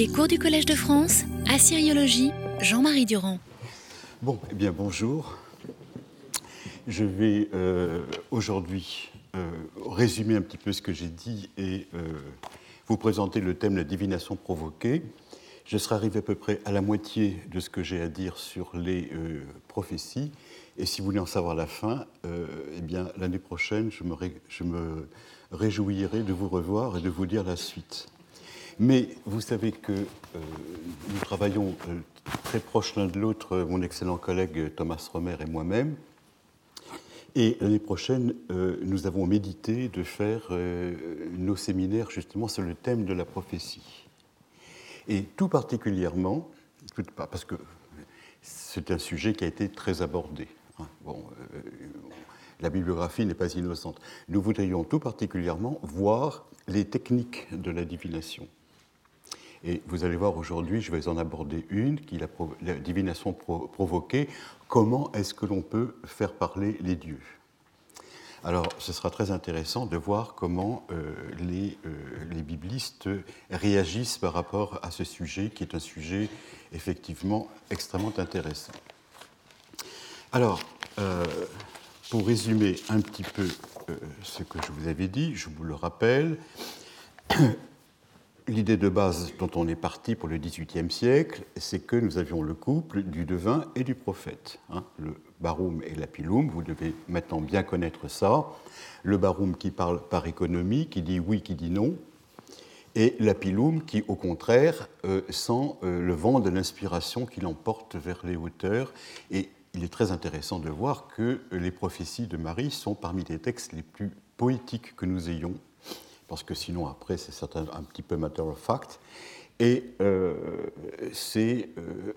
Les cours du Collège de France, Assyriologie, Jean-Marie Durand. Bon, eh bien bonjour. Je vais euh, aujourd'hui euh, résumer un petit peu ce que j'ai dit et euh, vous présenter le thème la divination provoquée. Je serai arrivé à peu près à la moitié de ce que j'ai à dire sur les prophéties. Et si vous voulez en savoir la fin, eh bien l'année prochaine, je me, je me réjouirai de vous revoir et de vous dire la suite. Mais vous savez que nous travaillons très proches l'un de l'autre, mon excellent collègue Thomas Romer et moi-même. Et l'année prochaine, euh, nous avons médité de faire euh, nos séminaires justement sur le thème de la prophétie. Et tout particulièrement, parce que c'est un sujet qui a été très abordé. Hein. Bon, euh, la bibliographie n'est pas innocente. Nous voudrions tout particulièrement voir les techniques de la divination. Et vous allez voir aujourd'hui, je vais en aborder une, qui est la, divination provoquée. Comment est-ce que l'on peut faire parler les dieux? Alors, ce sera très intéressant de voir comment euh, les, euh, les, biblistes réagissent par rapport à ce sujet, qui est un sujet effectivement extrêmement intéressant. Alors, euh, pour résumer un petit peu ce que je vous avais dit, je vous le rappelle, L'idée de base dont on est parti pour le XVIIIe siècle, c'est que nous avions le couple du devin et du prophète. Hein. le baroum et l'apilum, vous devez maintenant bien connaître ça. Le baroum qui parle par économie, qui dit oui, qui dit non, et l'apilum qui, au contraire, euh, sent euh, le vent de l'inspiration qui l'emporte vers les hauteurs. Et il est très intéressant de voir que les prophéties de Marie sont parmi les textes les plus poétiques que nous ayons parce que sinon après c'est un petit peu matter of fact. Et euh, c'est euh,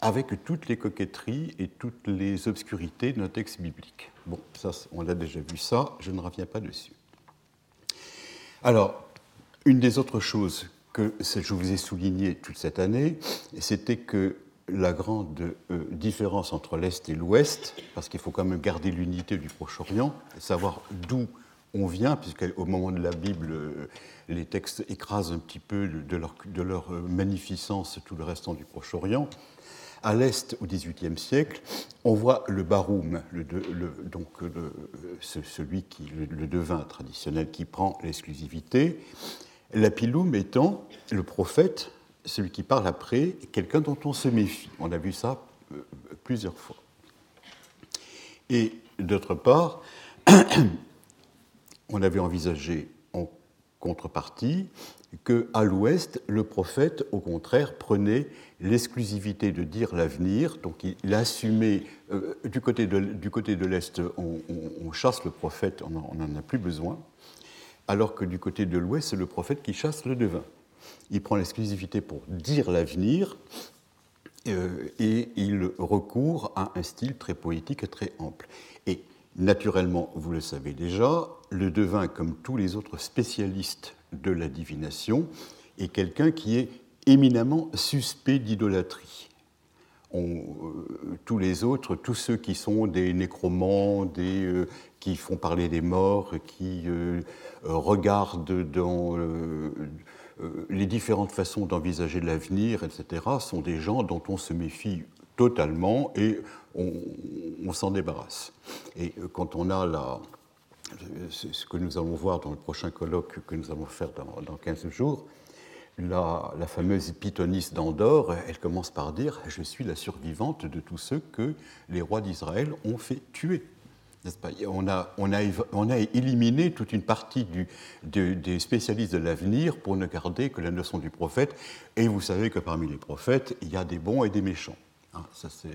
avec toutes les coquetteries et toutes les obscurités d'un texte biblique. Bon, ça, on a déjà vu ça, je ne reviens pas dessus. Alors, une des autres choses que je vous ai souligné toute cette année, c'était que la grande euh, différence entre l'Est et l'Ouest, parce qu'il faut quand même garder l'unité du Proche-Orient, savoir d'où on vient, puisqu'au moment de la Bible, euh, les textes écrasent un petit peu de leur, euh, magnificence tout le restant du Proche-Orient. À l'Est, au XVIIIe siècle, on voit le baroum, donc celui qui, le, devin traditionnel qui prend l'exclusivité, l'apilum étant le prophète, celui qui parle après, quelqu'un dont on se méfie. On a vu ça euh, plusieurs fois. Et d'autre part, on avait envisagé en contrepartie que à l'ouest, le prophète, au contraire, prenait l'exclusivité de dire l'avenir, donc il assumait, euh, du côté de, l'Est, on, chasse le prophète, on n'en a plus besoin, alors que du côté de l'Ouest, c'est le prophète qui chasse le devin. Il prend l'exclusivité pour dire l'avenir, euh, et il recourt à un style très poétique et très ample. Et Naturellement, vous le savez déjà, le devin, comme tous les autres spécialistes de la divination, est quelqu'un qui est éminemment suspect d'idolâtrie. Euh, tous les autres, tous ceux qui sont des nécromants, des, euh, qui font parler des morts, qui euh, regardent dans les différentes façons d'envisager l'avenir, etc., sont des gens dont on se méfie totalement et on, s'en débarrasse. Et quand on a la, ce que nous allons voir dans le prochain colloque que nous allons faire dans, 15 jours, la, fameuse pythoniste d'Andorre, elle commence par dire Je suis la survivante de tous ceux que les rois d'Israël ont fait tuer. Pas? On, a, on, a, on, a, éliminé toute une partie des spécialistes de l'avenir pour ne garder que la notion du prophète. Et vous savez que parmi les prophètes, il y a des bons et des méchants. Hein, ça, c'est euh,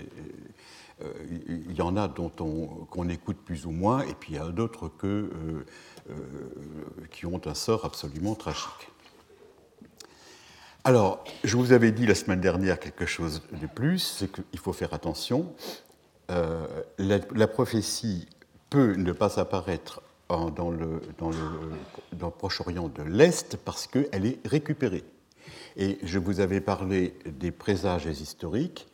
il y en a dont on, qu'on écoute plus ou moins, et puis il y a d'autres que, euh, euh, qui ont un sort absolument tragique. Alors, je vous avais dit la semaine dernière quelque chose de plus, c'est qu'il faut faire attention. la, prophétie peut ne pas apparaître dans le, dans le, dans le Proche-Orient de l'Est parce qu'elle est récupérée. Et je vous avais parlé des présages historiques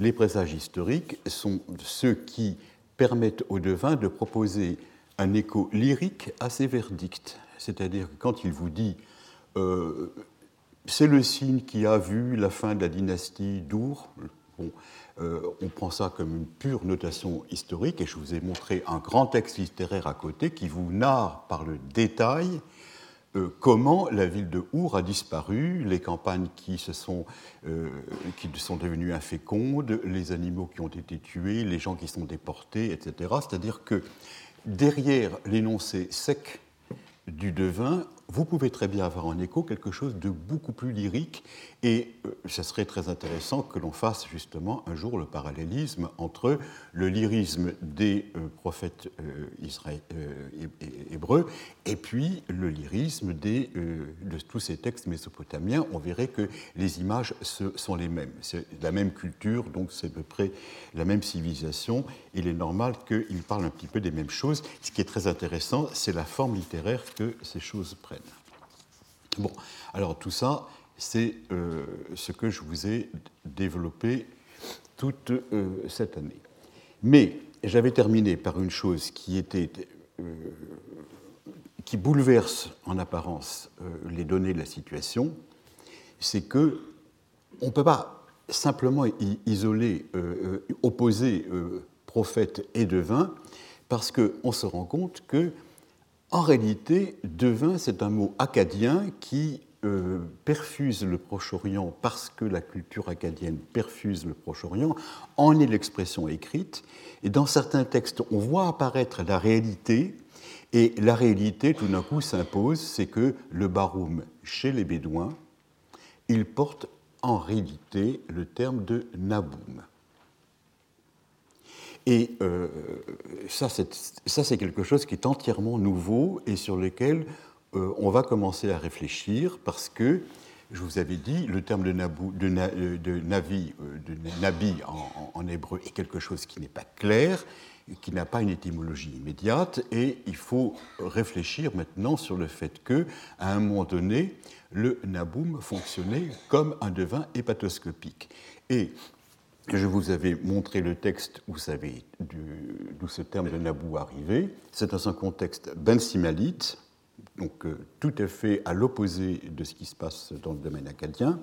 les présages historiques sont ceux qui permettent au devin de proposer un écho lyrique à ses verdicts. C'est-à-dire que quand il vous dit euh, c'est le signe qui a vu la fin de la dynastie d'Our. Euh, on prend ça comme une pure notation historique, et je vous ai montré un grand texte littéraire à côté qui vous narre par le détail euh, comment la ville de Our a disparu, les campagnes qui, se sont, euh, qui sont devenues infécondes, les animaux qui ont été tués, les gens qui sont déportés, etc. C'est-à-dire que derrière l'énoncé sec du devin, vous pouvez très bien avoir en écho quelque chose de beaucoup plus lyrique et ce euh, serait très intéressant que l'on fasse justement un jour le parallélisme entre le lyrisme des euh, prophètes euh, hébreux et puis le lyrisme de tous ces textes mésopotamiens. On verrait que les images sont les mêmes. C'est la même culture, donc c'est à peu près la même civilisation. Il est normal qu'ils parlent un petit peu des mêmes choses. Ce qui est très intéressant, c'est la forme littéraire que ces choses prennent. Bon, alors tout ça, c'est euh, ce que je vous ai développé toute euh, cette année. Mais j'avais terminé par une chose qui était euh, qui bouleverse en apparence les données de la situation, c'est que on ne peut pas simplement isoler, opposer prophète et devin, parce qu'on se rend compte que en réalité, devin, c'est un mot acadien qui euh, perfuse le Proche-Orient parce que la culture acadienne perfuse le Proche-Orient, en est l'expression écrite. Et dans certains textes, on voit apparaître la réalité, et la réalité, tout d'un coup, s'impose, c'est que le baroum, chez les Bédouins, il porte en réalité le terme de naboum. Et euh, ça, c'est quelque chose qui est entièrement nouveau et sur lequel euh, on va commencer à réfléchir parce que, je vous avais dit, le terme de, nabou, de, de, navi, euh, de nabi en, en, hébreu est quelque chose qui n'est pas clair, qui n'a pas une étymologie immédiate, et il faut réfléchir maintenant sur le fait que, à un moment donné, le naboum fonctionnait comme un devin hépatoscopique. Et je vous avais montré le texte où d'où ce terme de Nabou arrivait. C'est dans un contexte bensimalite, donc euh, tout à fait à l'opposé de ce qui se passe dans le domaine acadien.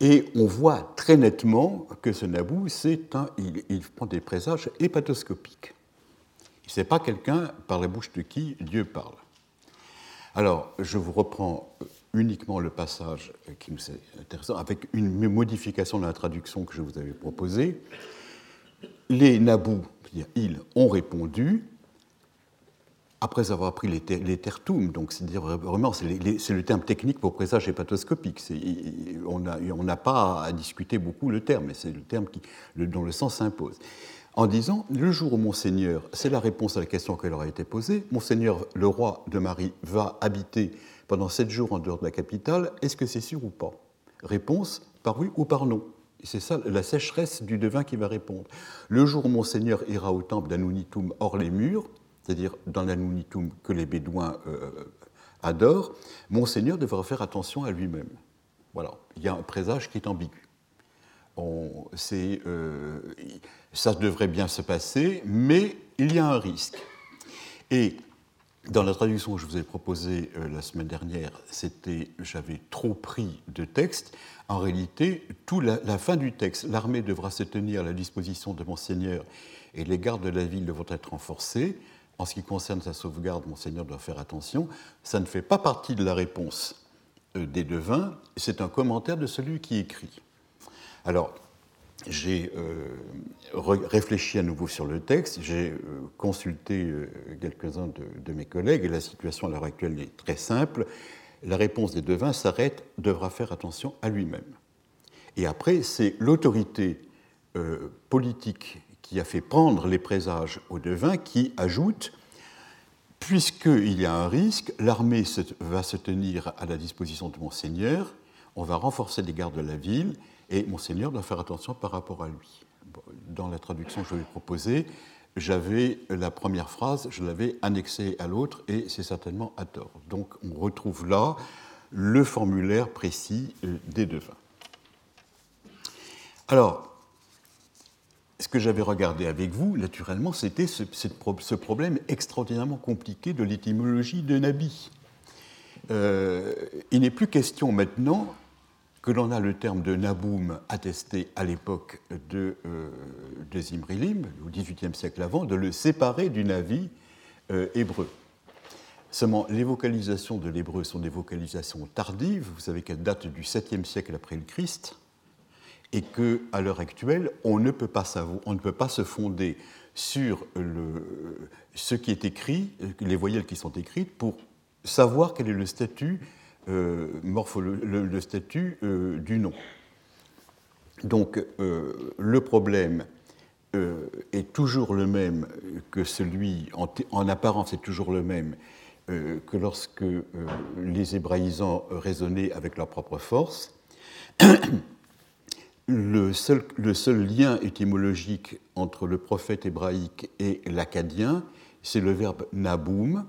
Et on voit très nettement que ce c'est un, il, prend des présages hépatoscopiques. Ce n'est pas quelqu'un par la bouche de qui Dieu parle. Alors, je vous reprends uniquement le passage qui nous est intéressant, avec une modification de la traduction que je vous avais proposée. Les Nabous, c'est-à-dire ils, ont répondu après avoir pris les, ter tertum, donc c'est-à-dire vraiment, c'est le terme technique pour présage hépatoscopique. On n'a pas à discuter beaucoup le terme, mais c'est le terme dont le sens s'impose. En disant, le jour où Monseigneur, c'est la réponse à la question qui leur a été posée, Monseigneur, le roi de Marie, va habiter pendant sept jours en dehors de la capitale, est-ce que c'est sûr ou pas? Réponse par oui ou par non. C'est ça la sécheresse du devin qui va répondre. Le jour où Monseigneur ira au temple d'Anunitum hors les murs, c'est-à-dire dans l'Anunitum que les Bédouins euh, adorent, Monseigneur devra faire attention à lui-même. Voilà, il y a un présage qui est ambigu. Euh, ça devrait bien se passer, mais il y a un risque. Et dans la traduction que je vous ai proposée euh, la semaine dernière, c'était j'avais trop pris de texte. En réalité, tout la, fin du texte, l'armée devra se tenir à la disposition de Monseigneur et les gardes de la ville devront être renforcés. En ce qui concerne sa sauvegarde, Monseigneur doit faire attention. Ça ne fait pas partie de la réponse euh, des devins, c'est un commentaire de celui qui écrit. Alors, j'ai euh, réfléchi à nouveau sur le texte, j'ai euh, consulté euh, quelques-uns de, mes collègues et la situation à l'heure actuelle est très simple. La réponse des devins s'arrête, devra faire attention à lui-même. Et après, c'est l'autorité politique qui a fait prendre les présages aux devins qui ajoute puisqu'il y a un risque, l'armée va se tenir à la disposition de Monseigneur, on va renforcer les gardes de la ville, et Monseigneur doit faire attention par rapport à lui. Dans la traduction que je vais proposer, j'avais la première phrase, je l'avais annexée à l'autre, et c'est certainement à tort. Donc on retrouve là le formulaire précis euh, des devins. Alors, ce que j'avais regardé avec vous, naturellement, c'était ce, ce, problème extraordinairement compliqué de l'étymologie de Nabi. il n'est plus question maintenant que l'on a le terme de Naboum attesté à l'époque de, de Zimrilim, au XVIIIe siècle avant, de le séparer du Navi hébreu. Seulement, les vocalisations de l'hébreu sont des vocalisations tardives. Vous savez qu'elles datent du 7e siècle après le Christ, et qu'à l'heure actuelle, on ne, peut pas se fonder sur ce qui est écrit, les voyelles qui sont écrites, pour savoir quel est le statut, euh, le, statut euh, du nom. Donc, euh, le problème est toujours le même que celui, en, en apparence, est toujours le même que lorsque les hébraïsants raisonnaient avec leur propre force. le, seul, le seul, lien étymologique entre le prophète hébraïque et l'acadien, c'est le verbe naboum,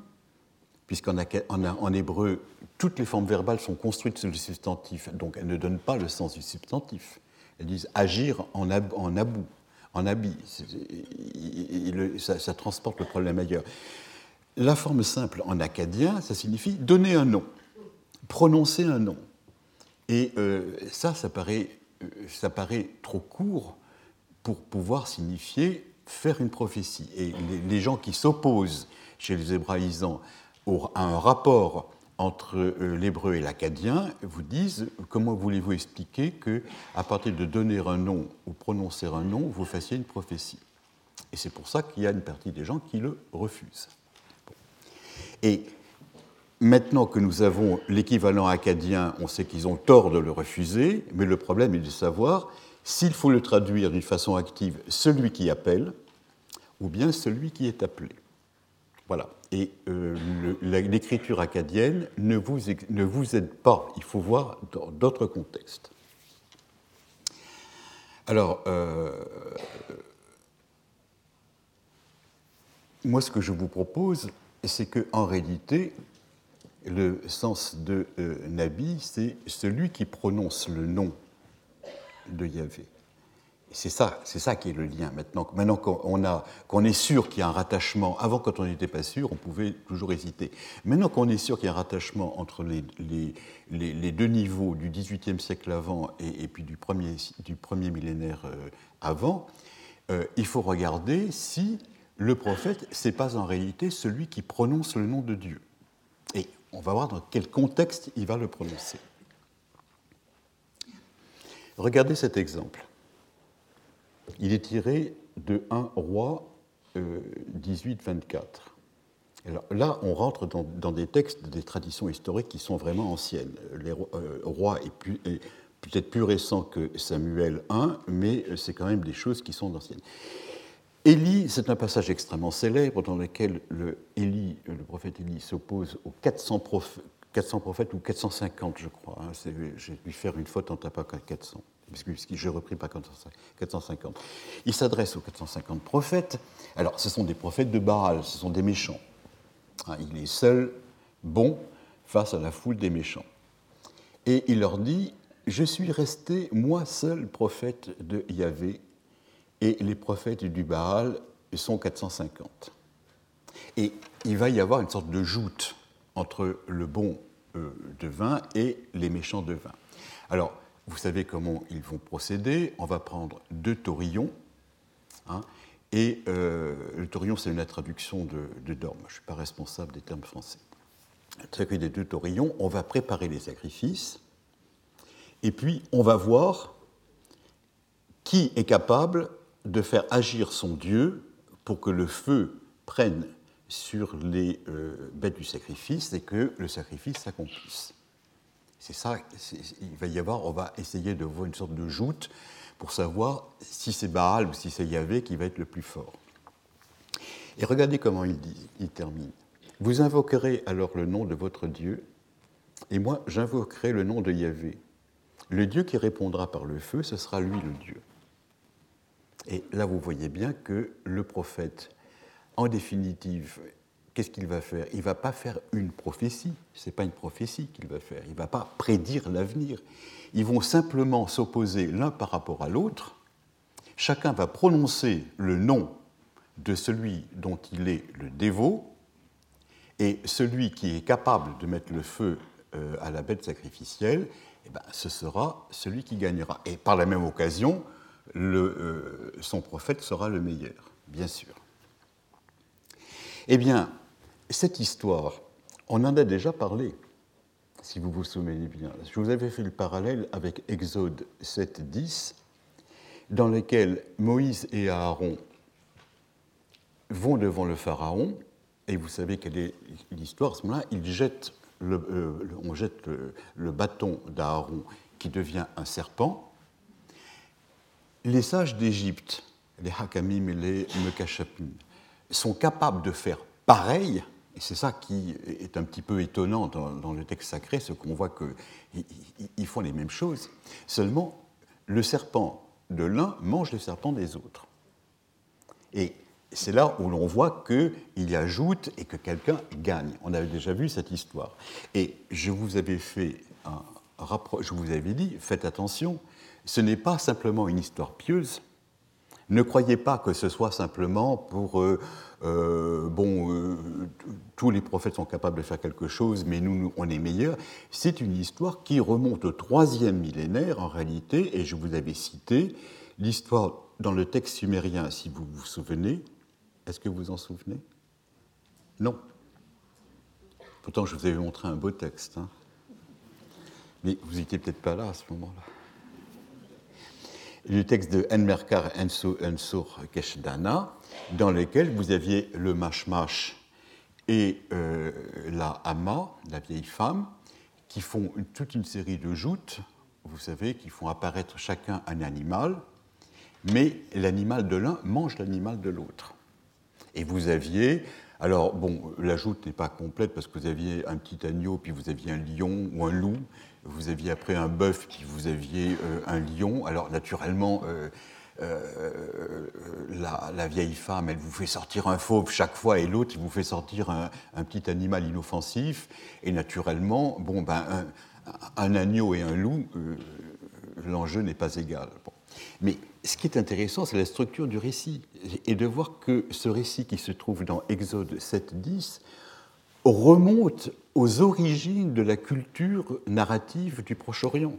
puisqu'en en, hébreu, toutes les formes verbales sont construites sur le substantif, donc elles ne donnent pas le sens du substantif. Elles disent agir en, en abou, en habit. Ça, ça, transporte le problème ailleurs. La forme simple en acadien, ça signifie donner un nom, prononcer un nom. Et euh, ça, ça paraît, euh, ça paraît trop court pour pouvoir signifier faire une prophétie. Et les, gens qui s'opposent chez les hébraïsants à un rapport entre euh, l'hébreu et l'acadien vous disent comment voulez-vous expliquer que à partir de donner un nom ou prononcer un nom, vous fassiez une prophétie? Et c'est pour ça qu'il y a une partie des gens qui le refusent. Et maintenant que nous avons l'équivalent acadien, on sait qu'ils ont tort de le refuser, mais le problème est de savoir s'il faut le traduire d'une façon active, celui qui appelle, ou bien celui qui est appelé. Voilà. Et euh, l'écriture acadienne ne vous, ne aide pas. Il faut voir dans d'autres contextes. Alors, euh, moi, ce que je vous propose, c'est qu'en réalité, le sens de euh, Nabi, c'est celui qui prononce le nom de Yahvé. C'est ça, c'est ça qui est le lien. Maintenant, maintenant qu'on, est sûr qu'il y a un rattachement, avant quand on n'était pas sûr, on pouvait toujours hésiter. Maintenant qu'on est sûr qu'il y a un rattachement entre les, deux niveaux du XVIIIe siècle avant et, puis du premier, du premier millénaire euh, avant, euh, il faut regarder si le prophète, ce n'est pas en réalité celui qui prononce le nom de Dieu. Et on va voir dans quel contexte il va le prononcer. Regardez cet exemple. Il est tiré de 1 roi 18-24. Euh, là, on rentre dans, des textes, des traditions historiques qui sont vraiment anciennes. Les euh, rois est, peut-être plus récent que Samuel 1, mais c'est quand même des choses qui sont anciennes. Élie, c'est un passage extrêmement célèbre dans lequel le, le prophète Élie s'oppose aux 400, prophètes, ou 450, je crois. Hein. J'ai dû faire une faute en tapant 400, puisque je repris pas 450. Il s'adresse aux 450 prophètes. Alors, ce sont des prophètes de Baal, ce sont des méchants. Hein, il est seul, bon, face à la foule des méchants. Et il leur dit Je suis resté, moi seul, prophète de Yahvé, et les prophètes du Baal sont 450. Et il va y avoir une sorte de joute entre le bon euh, de vin et les méchants de vin. Alors, vous savez comment ils vont procéder. On va prendre deux taurillons. Hein, et euh, le taurillon, c'est une traduction de, Dorme. Je ne suis pas responsable des termes français. Des deux taurillons, on va préparer les sacrifices. Et puis, on va voir qui est capable de faire agir son Dieu pour que le feu prenne sur les euh, bêtes du sacrifice et que le sacrifice s'accomplisse. C'est ça, il va y avoir, on va essayer de voir une sorte de joute pour savoir si c'est Baal ou si c'est Yahvé qui va être le plus fort. Et regardez comment il dit, il termine. Vous invoquerez alors le nom de votre Dieu, et moi j'invoquerai le nom de Yahvé. Le Dieu qui répondra par le feu, ce sera lui le Dieu. Et là, vous voyez bien que le prophète, en définitive, qu'est-ce qu'il va faire? Il ne va pas faire une prophétie, ce n'est pas une prophétie qu'il va faire, il ne va pas prédire l'avenir. Ils vont simplement s'opposer l'un par rapport à l'autre, chacun va prononcer le nom de celui dont il est le dévot, Et celui qui est capable de mettre le feu euh, à la bête sacrificielle, eh ben, ce sera celui qui gagnera. Et par la même occasion, le, son prophète sera le meilleur, bien sûr. Eh bien, cette histoire, on en a déjà parlé, si vous vous souvenez bien. Je vous avais fait le parallèle avec Exode 7, 10, dans lequel Moïse et Aaron vont devant le Pharaon, et vous savez quelle est l'histoire, à ce moment-là, ils jettent euh, on jette le, bâton d'Aaron qui devient un serpent. Les sages d'Égypte, les Hakamim et les Mekashapim, sont capables de faire pareil, c'est ça qui est un petit peu étonnant dans, le texte sacré, ce qu'on voit qu'ils font les mêmes choses, seulement le serpent de l'un mange le serpent des autres. Et c'est là où l'on voit qu'il y ajoute et que quelqu'un gagne. On avait déjà vu cette histoire. Et je vous avais fait je vous avais dit, faites attention, ce n'est pas simplement une histoire pieuse. Ne croyez pas que ce soit simplement pour euh, euh, bon, euh, tous les prophètes sont capables de faire quelque chose, mais nous, on est meilleurs. C'est une histoire qui remonte au troisième millénaire en réalité, et je vous avais cité l'histoire dans le texte sumérien, si vous vous souvenez, est-ce que vous vous en souvenez? Non. Pourtant, je vous avais montré un beau texte. Hein. Mais vous n'étiez peut-être pas là à ce moment-là. Le texte de Enmerkar Ensur Keshdana, dans lequel vous aviez le mashmash et euh, la Hama, la vieille femme, qui font toute une série de joutes, vous savez, qui font apparaître chacun un animal, mais l'animal de l'un mange l'animal de l'autre. Et vous aviez, alors bon, la joute n'est pas complète parce que vous aviez un petit agneau, puis vous aviez un lion ou un loup, vous aviez après un bœuf, puis vous aviez euh, un lion. Alors naturellement, euh, euh, la, vieille femme, elle vous fait sortir un fauve chaque fois, et l'autre, il vous fait sortir un, petit animal inoffensif. Et naturellement, bon, ben, un, agneau et un loup, l'enjeu n'est pas égal. Mais ce qui est intéressant, c'est la structure du récit, et de voir que ce récit qui se trouve dans Exode 7.10 remonte aux origines de la culture narrative du Proche-Orient.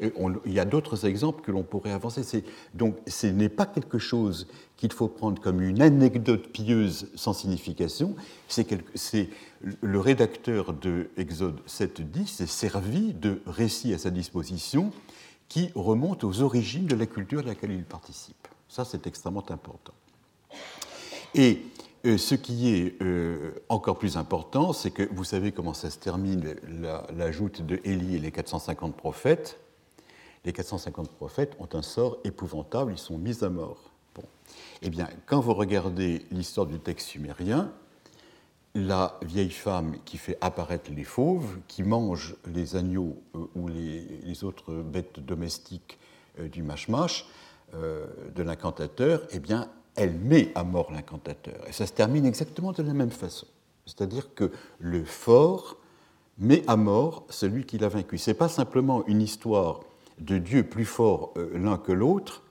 il y a d'autres exemples que l'on pourrait avancer. Donc ce n'est pas quelque chose qu'il faut prendre comme une anecdote pieuse sans signification. C'est le rédacteur de Exode 7.10 s'est servi de récits à sa disposition qui remonte aux origines de la culture à laquelle il participe. Ça, c'est extrêmement important. Et euh, ce qui est euh, encore plus important, c'est que vous savez comment ça se termine, la, joute de Élie et les 450 prophètes. Les 450 prophètes ont un sort épouvantable, ils sont mis à mort. Bon. Eh bien, quand vous regardez l'histoire du texte sumérien, la vieille femme qui fait apparaître les fauves, qui mange les agneaux euh, ou les, autres bêtes domestiques euh, du mashmash, euh, de l'incantateur, eh bien, elle met à mort l'incantateur. Et ça se termine exactement de la même façon. C'est-à-dire que le fort met à mort celui qui l'a vaincu. Ce n'est pas simplement une histoire de Dieu plus fort l'un que l'autre,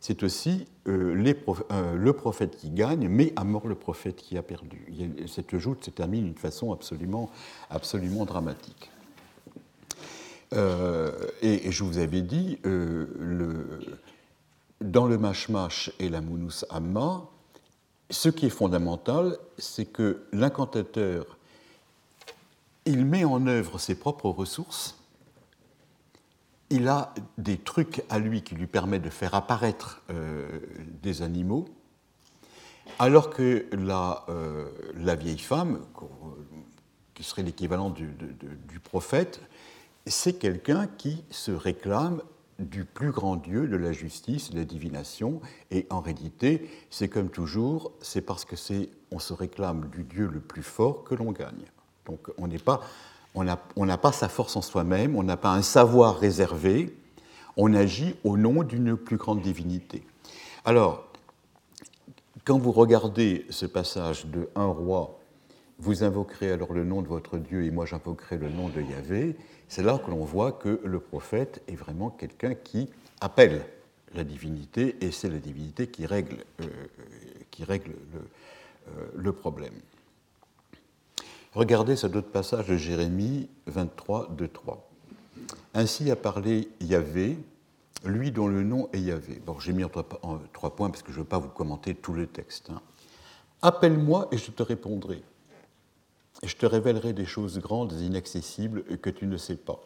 c'est aussi euh, euh, le prophète qui gagne, mais à mort le prophète qui a perdu. Cette joute se termine d'une façon absolument, dramatique. Euh, et, je vous avais dit, dans le Mashmash et la Mounous Amma, ce qui est fondamental, c'est que l'incantateur, il met en œuvre ses propres ressources il a des trucs à lui qui lui permettent de faire apparaître euh, des animaux, alors que la, euh, la vieille femme, qui serait l'équivalent du, prophète, c'est quelqu'un qui se réclame du plus grand Dieu de la justice, de la divination, et en réalité, c'est comme toujours, c'est parce que c'est on se réclame du Dieu le plus fort que l'on gagne. Donc on n'est pas on n'a pas sa force en soi-même, on n'a pas un savoir réservé, on agit au nom d'une plus grande divinité. Alors, quand vous regardez ce passage de un roi, vous invoquerez alors le nom de votre Dieu et moi j'invoquerai le nom de Yahvé, c'est là que l'on voit que le prophète est vraiment quelqu'un qui appelle la divinité et c'est la divinité qui règle, euh, qui règle le, euh, le problème. Regardez cet autre passage de Jérémie 23, 2, 3. Ainsi a parlé Yahvé, lui dont le nom est Yahvé. J'ai mis en trois, points parce que je ne veux pas vous commenter tout le texte. Hein. Appelle-moi et je te répondrai. Et je te révélerai des choses grandes et inaccessibles que tu ne sais pas.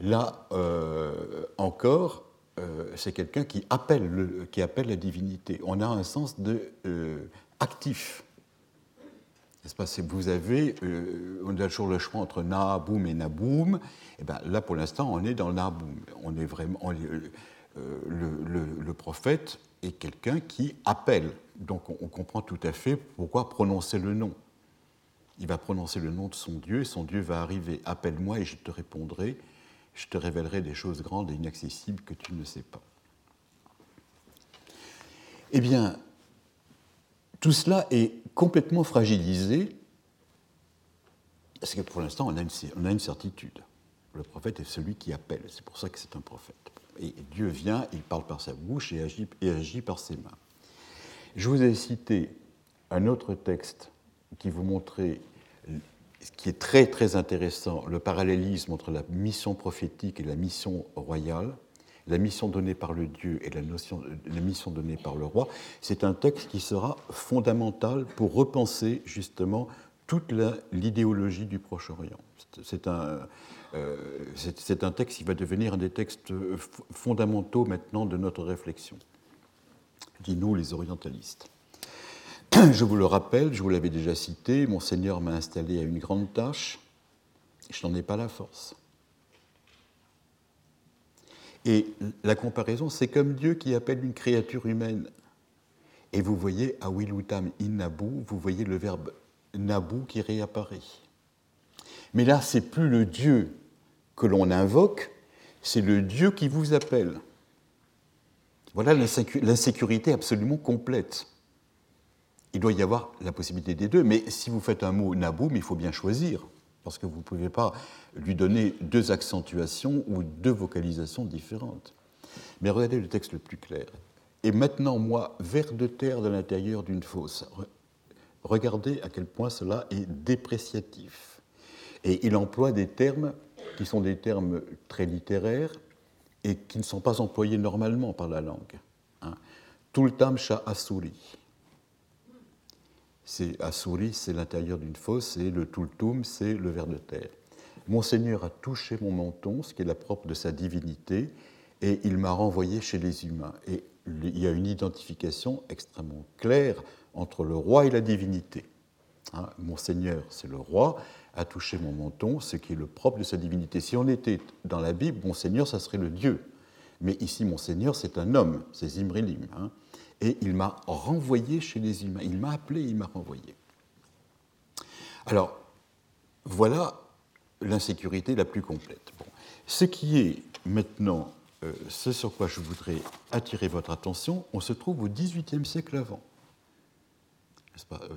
Là, euh, encore, euh, c'est quelqu'un qui appelle, qui appelle la divinité. On a un sens de euh, actif. Pas vous avez, on a toujours le choix entre Naboum et Naboum. Et eh ben, là, pour l'instant, on est dans Naboum. On est vraiment, le, prophète est quelqu'un qui appelle. Donc, on, on comprend tout à fait pourquoi prononcer le nom. Il va prononcer le nom de son Dieu et son Dieu va arriver. Appelle-moi et je te répondrai je te révélerai des choses grandes et inaccessibles que tu ne sais pas. Eh bien, tout cela est complètement fragilisé, parce que pour l'instant, on, a une certitude. Le prophète est celui qui appelle, c'est pour ça que c'est un prophète. Et Dieu vient, il parle par sa bouche et agit, et agit par ses mains. Je vous ai cité un autre texte qui vous montrait ce qui est très très intéressant, le parallélisme entre la mission prophétique et la mission royale, la mission donnée par le Dieu et la, notion, la mission donnée par le roi, c'est un texte qui sera fondamental pour repenser justement toute l'idéologie du Proche-Orient. C'est un, euh, texte qui va devenir un des textes fondamentaux maintenant de notre réflexion, dis-nous les orientalistes. Je vous le rappelle, je vous l'avais déjà cité, mon Seigneur m'a installé à une grande tâche, je n'en ai pas la force. Et la comparaison, c'est comme Dieu qui appelle une créature humaine. Et vous voyez, à Wilutam in Nabu, vous voyez le verbe Nabu qui réapparaît. Mais là, c'est plus le Dieu que l'on invoque, c'est le Dieu qui vous appelle. Voilà l'insécurité absolument complète il doit y avoir la possibilité des deux. Mais si vous faites un mot naboum, il faut bien choisir, parce que vous ne pouvez pas lui donner deux accentuations ou deux vocalisations différentes. Mais regardez le texte le plus clair. Et maintenant, moi, vers de terre de l'intérieur d'une fosse. Regardez à quel point cela est dépréciatif. Et il emploie des termes qui sont des termes très littéraires et qui ne sont pas employés normalement par la langue. Hein. Tultam Shah Asuri c'est Assouri, c'est l'intérieur d'une fosse, et le Tultum, c'est le ver de terre. Monseigneur a touché mon menton, ce qui est la propre de sa divinité, et il m'a renvoyé chez les humains. Et il y a une identification extrêmement claire entre le roi et la divinité. Hein, Monseigneur, c'est le roi, a touché mon menton, ce qui est le propre de sa divinité. Si on était dans la Bible, Monseigneur, ça serait le Dieu. Mais ici, Monseigneur, c'est un homme, c'est Zimrilim. Hein et il m'a renvoyé chez les humains. Il m'a appelé, il m'a renvoyé. Alors, voilà l'insécurité la plus complète. Ce qui est maintenant, euh, ce sur quoi je voudrais attirer votre attention, on se trouve au XVIIIe siècle avant. Euh,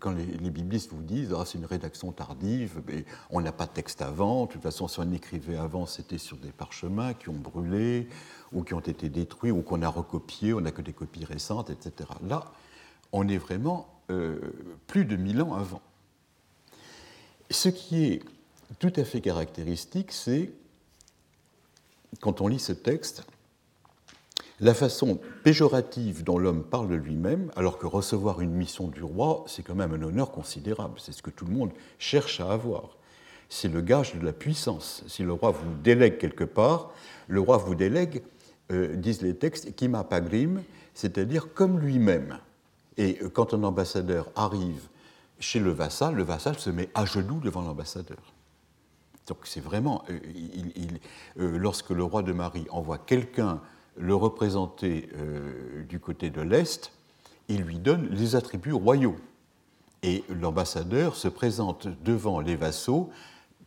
quand les, biblistes vous disent ah, c'est une rédaction tardive, mais on n'a pas de texte avant, de toute façon si on écrivait avant c'était sur des parchemins qui ont brûlé ou qui ont été détruits ou qu'on a recopiés, on n'a que des copies récentes, etc. Là, on est vraiment euh, plus de mille ans avant. Ce qui est tout à fait caractéristique, c'est, quand on lit ce texte, la façon péjorative dont l'homme parle de lui-même, alors que recevoir une mission du roi, c'est quand même un honneur considérable, c'est ce que tout le monde cherche à avoir. C'est le gage de la puissance. Si le roi vous délègue quelque part, le roi vous délègue, euh, disent les textes, kima pagrim, c'est-à-dire comme lui-même. Et euh, quand un ambassadeur arrive chez le vassal, le vassal se met à genoux devant l'ambassadeur. Donc c'est vraiment, euh, lorsque le roi de Marie envoie quelqu'un le représenter euh, du côté de l'Est, il lui donne les attributs royaux. Et l'ambassadeur se présente devant les vassaux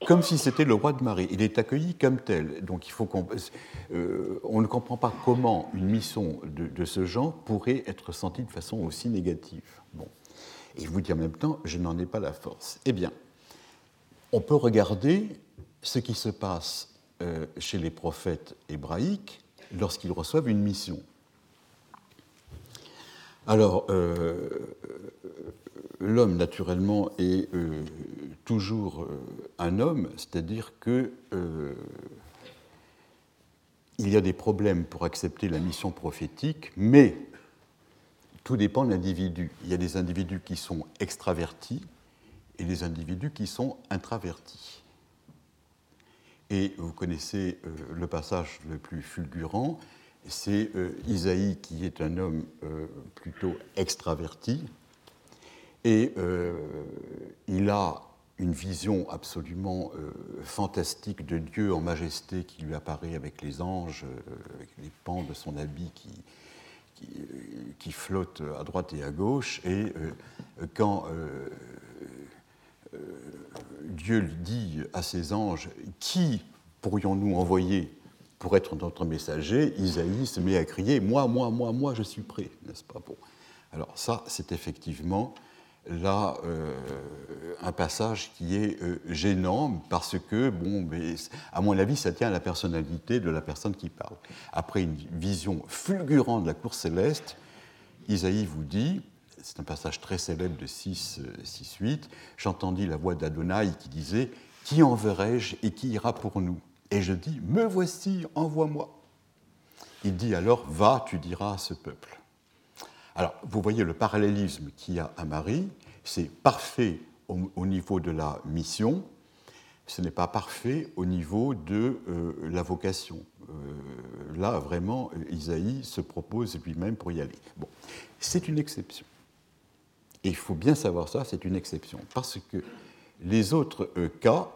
comme si c'était le roi de Marie. Il est accueilli comme tel. Donc il faut qu'on euh, on ne comprend pas comment une mission de, ce genre pourrait être sentie de façon aussi négative. Bon. Et je vous dis en même temps, je n'en ai pas la force. Eh bien, on peut regarder ce qui se passe euh, chez les prophètes hébraïques lorsqu'ils reçoivent une mission. Alors, euh, l'homme, naturellement, est euh, toujours euh, un homme, c'est-à-dire que il y a des problèmes pour accepter la mission prophétique, mais tout dépend de l'individu. Il y a des individus qui sont extravertis et des individus qui sont intravertis. Et vous connaissez euh, le passage le plus fulgurant, c'est euh, Isaïe qui est un homme euh, plutôt extraverti, et il a une vision absolument fantastique de Dieu en majesté qui lui apparaît avec les anges, avec les pans de son habit qui, qui, qui flottent à droite et à gauche, et quand Dieu dit à ses anges Qui pourrions-nous envoyer pour être notre messager? Isaïe se met à crier Moi, moi, moi, moi, je suis prêt, n'est-ce pas? Bon. Alors, ça, c'est effectivement là euh, un passage qui est euh, gênant parce que, bon, à mon avis, ça tient à la personnalité de la personne qui parle. Après une vision fulgurante de la cour céleste, Isaïe vous dit c'est un passage très célèbre de 6, 6 8, j'entendis la voix d'Adonai qui disait Qui enverrai-je et qui ira pour nous? Et je dis Me voici, envoie-moi. Il dit alors Va, tu diras à ce peuple. Alors, vous voyez le parallélisme qu'il y a à Marie, c'est parfait au, niveau de la mission, ce n'est pas parfait au niveau de euh, la vocation. Euh, là, vraiment, Isaïe se propose lui-même pour y aller. C'est une exception. Et il faut bien savoir ça, c'est une exception, parce que les autres euh, cas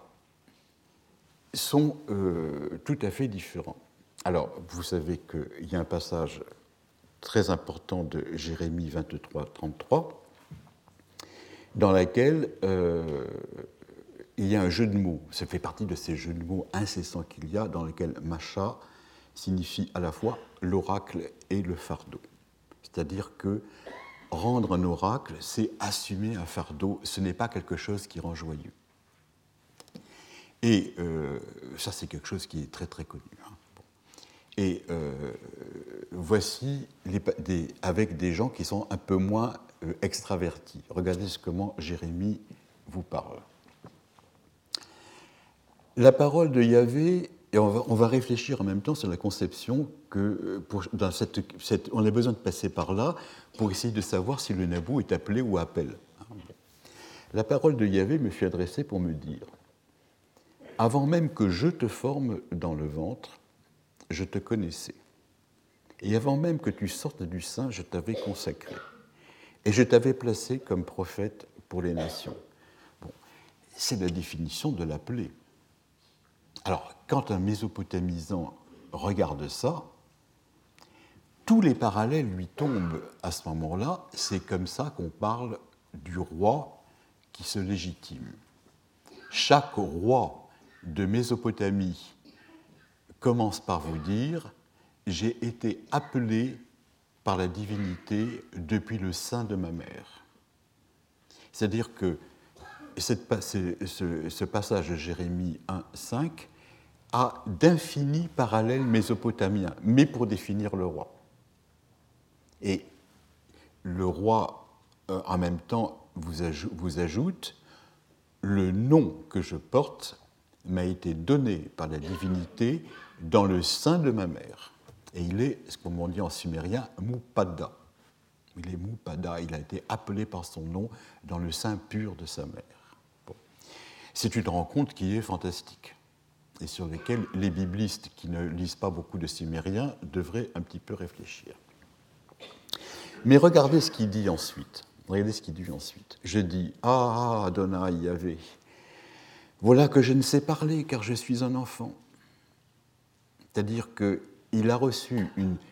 sont euh, tout à fait différents. Alors, vous savez qu'il y a un passage très important de Jérémie 23, 33, dans lequel euh, il y a un jeu de mots. Ça fait partie de ces jeux de mots incessants qu'il y a, dans lesquels Macha signifie à la fois l'oracle et le fardeau. C'est-à-dire que rendre un oracle, c'est assumer un fardeau, ce n'est pas quelque chose qui rend joyeux. Et euh, ça, c'est quelque chose qui est très très connu. Hein. Et euh, voici avec des gens qui sont un peu moins euh, extravertis. Regardez comment Jérémie vous parle. La parole de Yahvé et on va, réfléchir en même temps sur la conception que euh, on a besoin de passer par là pour essayer de savoir si le nabou est appelé ou appel. La parole de Yahvé me fut adressée pour me dire Avant même que je te forme dans le ventre, je te connaissais. Et avant même que tu sortes du sein, je t'avais consacré. Et je t'avais placé comme prophète pour les nations. Bon, c'est la définition de l'appelé. Alors, quand un mésopotamisant regarde ça, tous les parallèles lui tombent à ce moment-là. C'est comme ça qu'on parle du roi qui se légitime. Chaque roi de Mésopotamie commence par vous dire J'ai été appelé par la divinité depuis le sein de ma mère. C'est-à-dire que ce, passage de Jérémie 1, 5 a d'infinis parallèles mésopotamiens, mais pour définir le roi. Et le roi, euh, en même temps, vous, ajoute le nom que je porte m'a été donné par la divinité dans le sein de ma mère. Et il est, ce qu'on dit en sumérien, Mupada. Il est Mupada, il a été appelé par son nom dans le sein pur de sa mère. C'est une rencontre qui est fantastique et sur lesquels les biblistes qui ne lisent pas beaucoup de Sumériens devraient un petit peu réfléchir. Mais regardez ce qu'il dit ensuite. Regardez ce qu'il dit ensuite. Je dis Ah, Adonai Yahvé, voilà que je ne sais parler car je suis un enfant. C'est-à-dire qu'il a, reçu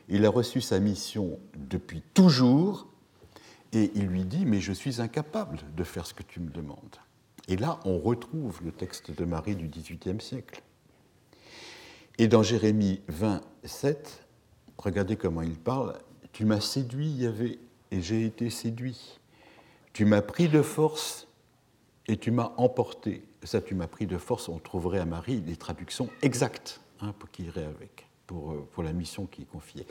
il a reçu sa mission depuis toujours et il lui dit Mais je suis incapable de faire ce que tu me demandes. Et là, on retrouve le texte de Marie du XVIIIe siècle. Et dans Jérémie 27, regardez comment il parle, Tu m'as séduit, Yahvé, et j'ai été séduit. Tu m'as pris de force et tu m'as emporté. Ça, tu m'as pris de force, on trouverait à Marie des traductions exactes hein, pour qui irait avec, pour, euh, pour la mission qui est confiée.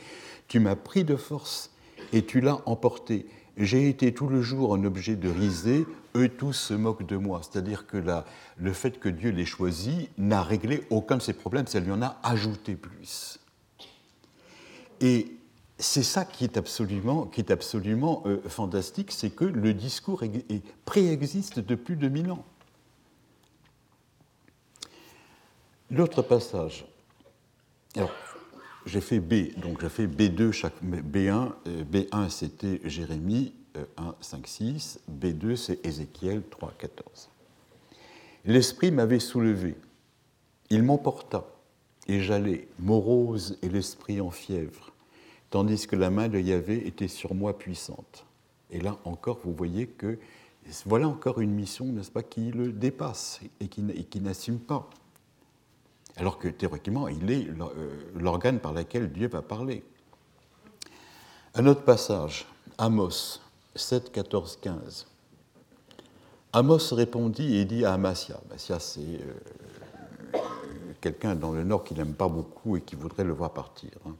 Tu m'as pris de force et tu l'as emporté. J'ai été tout le jour un objet de risée, eux tous se moquent de moi. C'est-à-dire que le fait que Dieu l'ait choisi n'a réglé aucun de ses problèmes, ça lui en a ajouté plus. Et c'est ça qui est absolument, qui est absolument euh, fantastique, c'est que le discours préexiste depuis plus de mille ans. L'autre passage. Alors, j'ai fait B, donc j'ai fait B2, chaque, B1, B1 c'était Jérémie 1, 5, 6, B2 c'est Ézéchiel 3, 14. L'esprit m'avait soulevé, il m'emporta, et j'allais, morose et l'esprit en fièvre, tandis que la main de Yahvé était sur moi puissante. Et là encore, vous voyez que voilà encore une mission, n'est-ce pas, qui le dépasse et qui n'assume pas alors que théoriquement, il est euh, l'organe par lequel Dieu va parler. Un autre passage, Amos 7, 14, 15. Amos répondit et dit à Amasia, Amasia c'est euh, quelqu'un dans le nord qui n'aime pas beaucoup et qui voudrait le voir partir. Hein.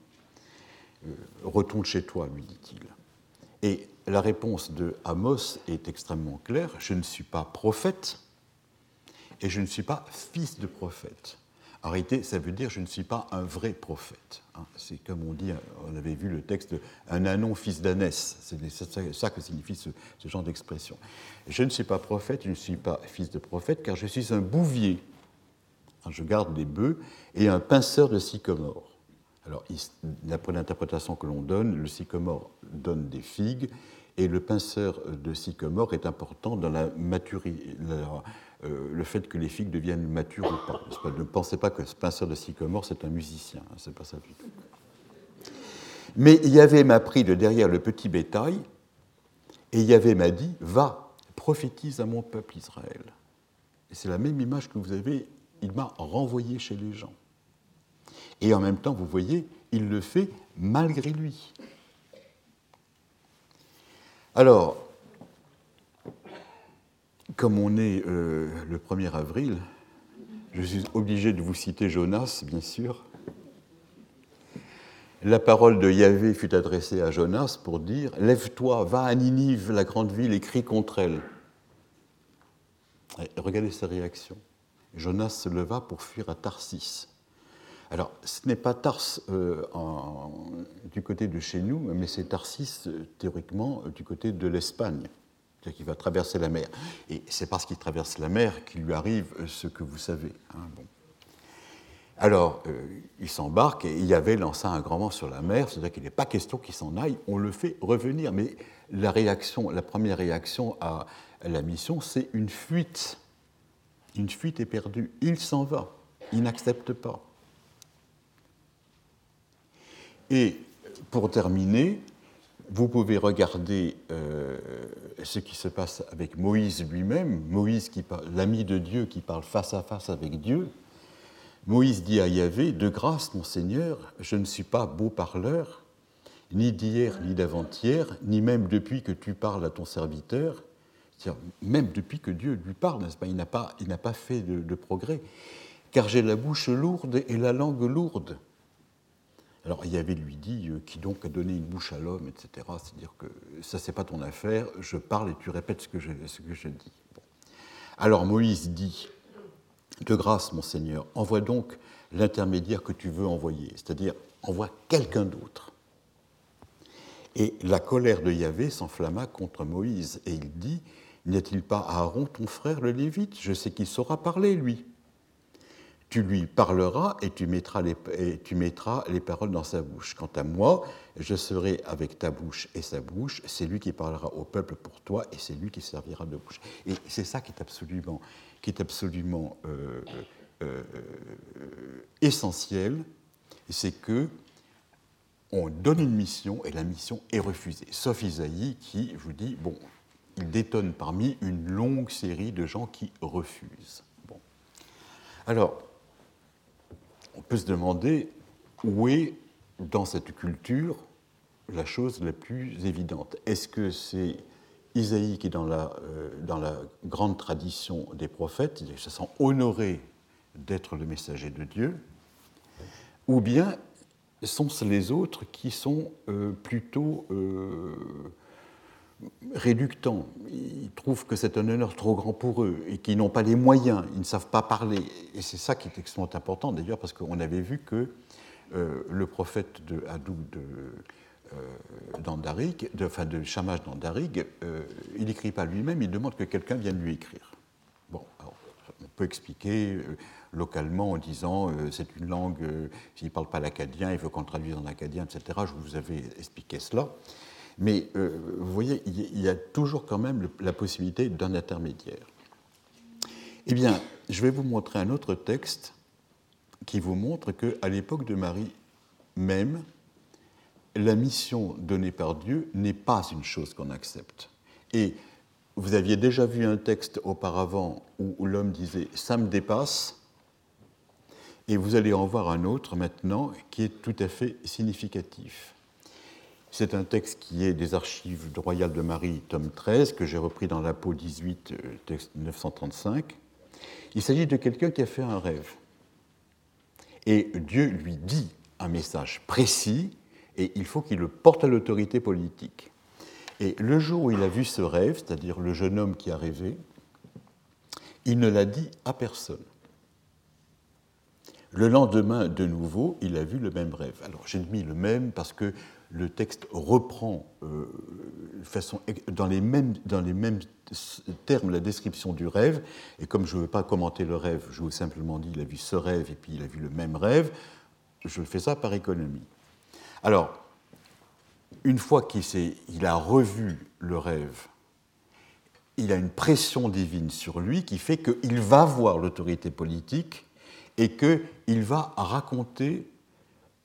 Euh, retourne chez toi, lui dit-il. Et la réponse de Amos est extrêmement claire, je ne suis pas prophète et je ne suis pas fils de prophète. Réalité, ça veut dire je ne suis pas un vrai prophète. Hein. C'est comme on dit, on avait vu le texte un anon fils d'ânesse. C'est ça que signifie ce, genre d'expression. Je ne suis pas prophète, je ne suis pas fils de prophète, car je suis un bouvier. Hein, je garde des bœufs et un pinceur de sycomore. Alors, d'après l'interprétation que l'on donne, le sycomore donne des figues et le pinceur de sycomore est important dans la maturité, euh, le fait que les figues deviennent matures ou pas. Ne pensez pas que ce pinceur de sycomore, c'est un musicien, hein, c'est pas ça du tout. Mais Yahvé m'a pris de derrière le petit bétail, et Yahvé m'a dit Va, prophétise à mon peuple Israël. Et c'est la même image que vous avez, il m'a renvoyé chez les gens. Et en même temps, vous voyez, il le fait malgré lui. Alors, comme on est euh, le 1er avril, je suis obligé de vous citer Jonas, bien sûr. La parole de Yahvé fut adressée à Jonas pour dire Lève-toi, va à Ninive, la grande ville, et crie contre elle. regardez sa réaction. Jonas se leva pour fuir à Tarsis. Alors, ce n'est pas Tars euh, du côté de chez nous, mais c'est Tarsis, euh, théoriquement, du côté de l'Espagne qu'il va traverser la mer. Et c'est parce qu'il traverse la mer qu'il lui arrive euh, ce que vous savez. Hein, bon. Alors, euh, il s'embarque et Yahvé lança un grand vent sur la mer, c'est-à-dire qu'il n'est pas question qu'il s'en aille, on le fait revenir. Mais la, réaction, la première réaction à la mission, c'est une fuite. Une fuite éperdue. Il s'en va, il n'accepte pas. Et pour terminer, vous pouvez regarder euh, ce qui se passe avec Moïse lui-même, Moïse, l'ami de Dieu qui parle face à face avec Dieu. Moïse dit à Yahvé, De grâce, mon Seigneur, je ne suis pas beau parleur, ni d'hier, ni d'avant-hier, ni même depuis que tu parles à ton serviteur. Même depuis que Dieu lui parle, n'est-ce pas? Il n'a pas fait de progrès. Car j'ai la bouche lourde et la langue lourde. Alors Yahvé lui dit euh, Qui donc a donné une bouche à l'homme, etc. C'est-à-dire que ça, c'est pas ton affaire, je parle et tu répètes ce que je, ce que je dis. Alors Moïse dit De grâce, mon Seigneur, envoie donc l'intermédiaire que tu veux envoyer, c'est-à-dire envoie quelqu'un d'autre. Et la colère de Yahvé s'enflamma contre Moïse, et il dit N'y a-t-il pas Aaron, ton frère, le Lévite? Je sais qu'il saura parler, lui tu lui parleras et tu, mettras les, tu mettras les paroles dans sa bouche. Quant à moi, je serai avec ta bouche et sa bouche, c'est lui qui parlera au peuple pour toi et c'est lui qui servira de bouche. Et c'est ça qui est absolument, qui est absolument euh, euh, essentiel, c'est que on donne une mission et la mission est refusée. Sauf Isaïe qui vous dit, bon, il détonne parmi une longue série de gens qui refusent. Bon. Alors, on peut se demander où est, dans cette culture, la chose la plus évidente. Est-ce que c'est Isaïe qui est dans la, euh, grande tradition des prophètes, il se sent honoré d'être le messager de Dieu, ou bien sont les autres qui sont plutôt réductants. Ils trouvent que c'est un honneur trop grand pour eux et qu'ils n'ont pas les moyens, ils ne savent pas parler. Et c'est ça qui est extrêmement important d'ailleurs parce qu'on avait vu que euh, le prophète de Hadou euh, de, enfin de Shamash d'Andarig, euh, il n'écrit pas lui-même, il demande que quelqu'un vienne lui écrire. Bon, on peut expliquer localement en disant c'est une langue, s'il ne parle pas l'acadien, il veut qu'on traduise en acadien, etc. Je vous avais expliqué cela. Mais vous voyez, il y a toujours quand même la possibilité d'un intermédiaire. Eh bien, je vais vous montrer un autre texte qui vous montre qu'à l'époque de Marie même, la mission donnée par Dieu n'est pas une chose qu'on accepte. Et vous aviez déjà vu un texte auparavant où l'homme disait ⁇ ça me dépasse ⁇ et vous allez en voir un autre maintenant qui est tout à fait significatif. C'est un texte qui est des archives royales de Marie, tome 13, que j'ai repris dans la peau 18, texte 935. Il s'agit de quelqu'un qui a fait un rêve. Et Dieu lui dit un message précis et il faut qu'il le porte à l'autorité politique. Et le jour où il a vu ce rêve, c'est-à-dire le jeune homme qui a rêvé, il ne l'a dit à personne. Le lendemain, de nouveau, il a vu le même rêve. Alors j'ai mis le même parce que le texte reprend euh, façon, dans, les mêmes, dans les mêmes termes la description du rêve, et comme je ne veux pas commenter le rêve, je vous ai simplement dit il a vu ce rêve et puis il a vu le même rêve, je fais ça par économie. Alors, une fois qu'il il a revu le rêve, il a une pression divine sur lui qui fait qu'il va voir l'autorité politique et qu'il va raconter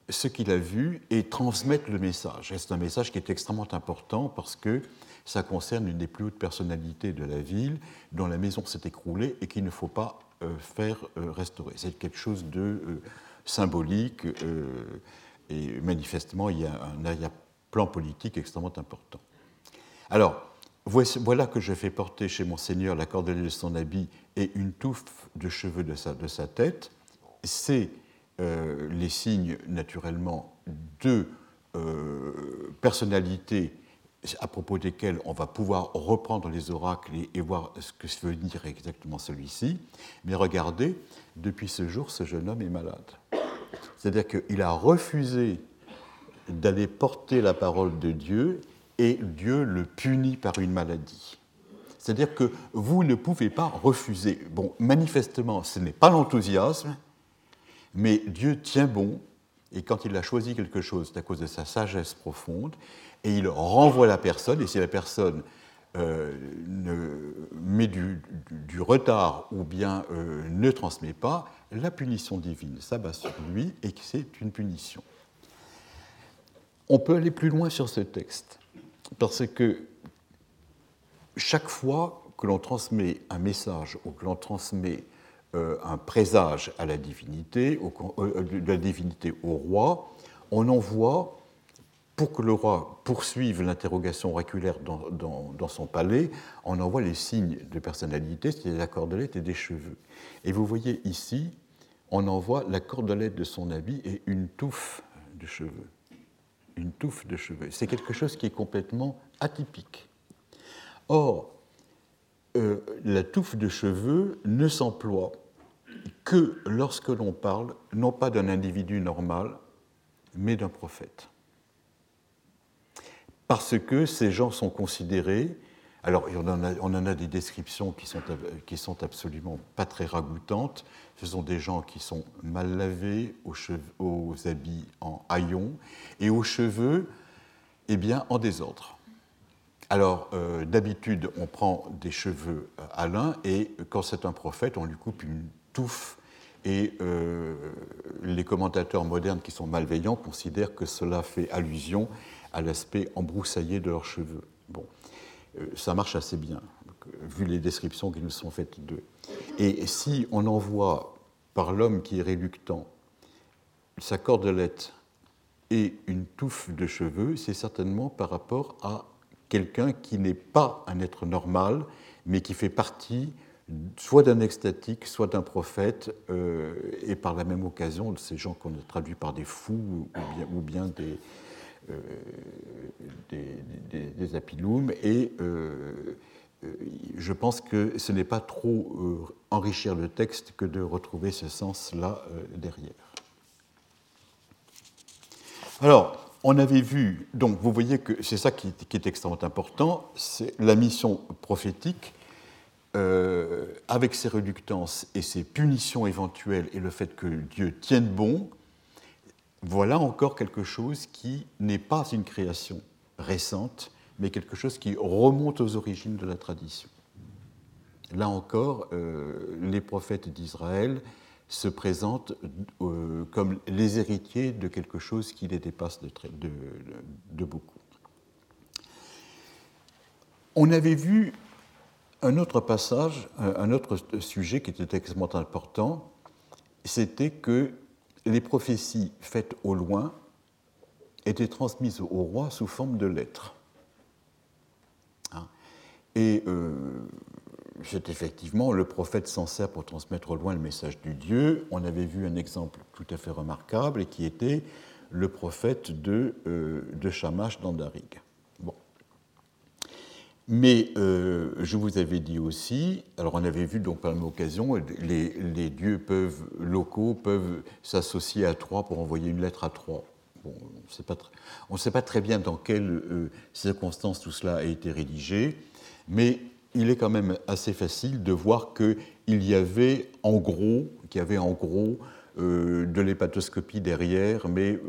ce qu'il a vu et transmettre le message. c'est un message qui est extrêmement important parce que ça concerne une des plus hautes personnalités de la ville dont la maison s'est écroulée et qu'il ne faut pas euh, faire euh, restaurer. C'est quelque chose de euh, symbolique et manifestement il y a un plan politique extrêmement important. Alors, voilà que je fais porter chez Monseigneur la cordelette de son habit et une touffe de cheveux de sa, de sa tête. C'est euh, les signes naturellement de euh, personnalités à propos desquelles on va pouvoir reprendre les oracles et, voir ce que veut dire exactement celui-ci. Mais regardez, depuis ce jour, ce jeune homme est malade. C'est-à-dire qu'il a refusé d'aller porter la parole de Dieu et Dieu le punit par une maladie. C'est-à-dire que vous ne pouvez pas refuser. Bon, manifestement, ce n'est pas l'enthousiasme, mais Dieu tient bon, et quand il a choisi quelque chose, c'est à cause de sa sagesse profonde, et il renvoie la personne, et si la personne euh, met du, retard ou bien euh, ne transmet pas, la punition divine s'abat sur lui et c'est une punition. On peut aller plus loin sur ce texte, parce que chaque fois que l'on transmet un message ou que l'on transmet un présage à la divinité, euh, de la divinité au roi, on envoie, pour que le roi poursuive l'interrogation oraculaire dans, son palais, on envoie les signes de personnalité, c'est-à-dire la cordelette et des cheveux. Et vous voyez ici, on envoie la cordelette de son habit et une touffe de cheveux. Une touffe de cheveux. C'est quelque chose qui est complètement atypique. Or, euh, la touffe de cheveux ne s'emploie que lorsque l'on parle non pas d'un individu normal, mais d'un prophète. Parce que ces gens sont considérés, alors on en a, des descriptions qui sont, qui sont absolument pas très ragoûtantes, ce sont des gens qui sont mal lavés, aux, cheveux, aux habits en haillons, et aux cheveux, eh bien, en désordre. Alors, euh, d'habitude, on prend des cheveux à l'un, et quand c'est un prophète, on lui coupe une touffe. Et euh, les commentateurs modernes qui sont malveillants considèrent que cela fait allusion à l'aspect embroussaillé de leurs cheveux. Bon, euh, ça marche assez bien, vu les descriptions qui nous sont faites d'eux. Et si on envoie par l'homme qui est réluctant sa cordelette et une touffe de cheveux, c'est certainement par rapport à quelqu'un qui n'est pas un être normal, mais qui fait partie soit d'un extatique, soit d'un prophète, et par la même occasion ces gens qu'on a traduits par des fous ou bien, des, apiloum. Et je pense que ce n'est pas trop enrichir le texte que de retrouver ce sens-là derrière. Alors, on avait vu, donc vous voyez que c'est ça qui, est extrêmement important, c'est la mission prophétique, euh, avec ses reluctances et ses punitions éventuelles et le fait que Dieu tienne bon, voilà encore quelque chose qui n'est pas une création récente, mais quelque chose qui remonte aux origines de la tradition. Là encore, euh, les prophètes d'Israël se présentent euh, comme les héritiers de quelque chose qui les dépasse de, beaucoup. On avait vu un autre passage, un autre sujet qui était extrêmement important, c'était que les prophéties faites au loin étaient transmises au roi sous forme de lettres. Hein. Et euh, c'est effectivement le prophète s'en sert pour transmettre au loin le message du Dieu. On avait vu un exemple tout à fait remarquable qui était le prophète de, euh, de Shamash d'Andarig. Mais euh, je vous avais dit aussi, alors on avait vu donc par même occasion, les, les dieux peuvent, locaux peuvent s'associer à trois pour envoyer une lettre à trois. Bon, on ne sait pas très bien dans quelles euh, circonstances tout cela a été rédigé, mais il est quand même assez facile de voir qu'il y avait en gros, qu'il y avait en gros euh, de l'hépatoscopie derrière, mais euh,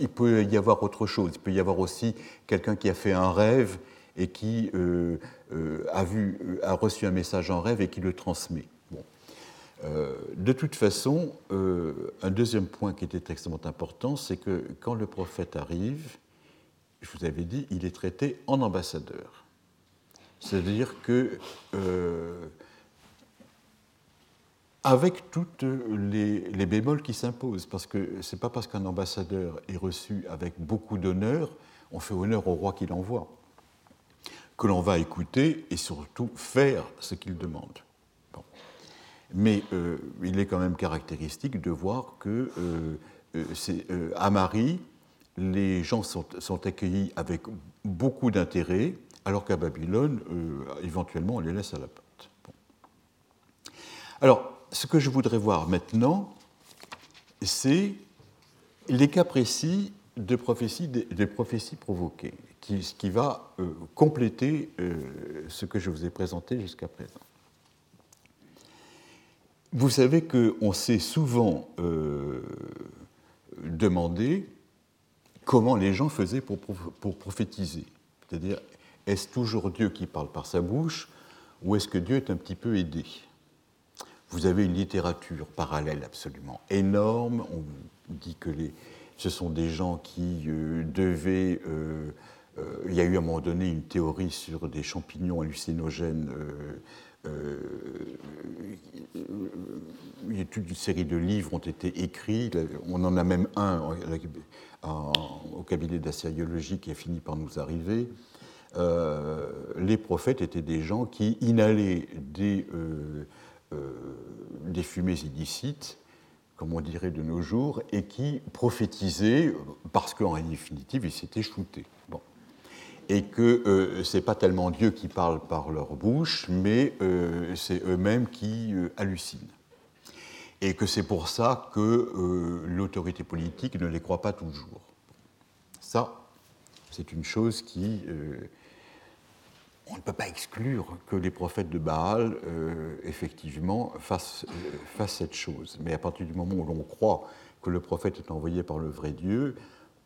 il peut y avoir autre chose. Il peut y avoir aussi quelqu'un qui a fait un rêve et qui euh, a, vu, a reçu un message en rêve et qui le transmet. de toute façon, un deuxième point qui était extrêmement important, c'est que quand le prophète arrive, je vous avais dit, il est traité en ambassadeur. C'est-à-dire que, euh, avec toutes les, bémols qui s'imposent, parce que ce n'est pas parce qu'un ambassadeur est reçu avec beaucoup d'honneur, on fait honneur au roi qui l'envoie, que l'on va écouter et surtout faire ce qu'il demande. Mais euh, il est quand même caractéristique de voir que euh, à Marie, les gens sont, sont accueillis avec beaucoup d'intérêt, alors qu'à Babylone, euh, éventuellement, on les laisse à la porte. Alors, ce que je voudrais voir maintenant, c'est les cas précis de prophéties, prophéties provoquées, qui, ce qui va euh, compléter euh, ce que je vous ai présenté jusqu'à présent. Vous savez qu'on s'est souvent demandé comment les gens faisaient pour, pour prophétiser. C'est-à-dire, est-ce toujours Dieu qui parle par sa bouche ou est-ce que Dieu est un petit peu aidé? Vous avez une littérature parallèle absolument énorme. On dit que les, ce sont des gens qui euh, devaient... Euh, euh, il y a eu à un moment donné une théorie sur des champignons hallucinogènes. toute une série de livres ont été écrits. On en a même un au cabinet d'assyriologie qui a fini par nous arriver. Euh, les prophètes étaient des gens qui inhalaient euh, euh, des fumées illicites, comme on dirait de nos jours, et qui prophétisaient parce qu'en définitive, ils s'étaient shootés. Bon. Et que ce n'est pas tellement Dieu qui parle par leur bouche, mais c'est eux-mêmes qui hallucinent. Et que c'est pour ça que l'autorité politique ne les croit pas toujours. Ça, c'est une chose qui on ne peut pas exclure que les prophètes de Baal, euh, effectivement, euh, fassent, cette chose. Mais à partir du moment où l'on croit que le prophète est envoyé par le vrai Dieu,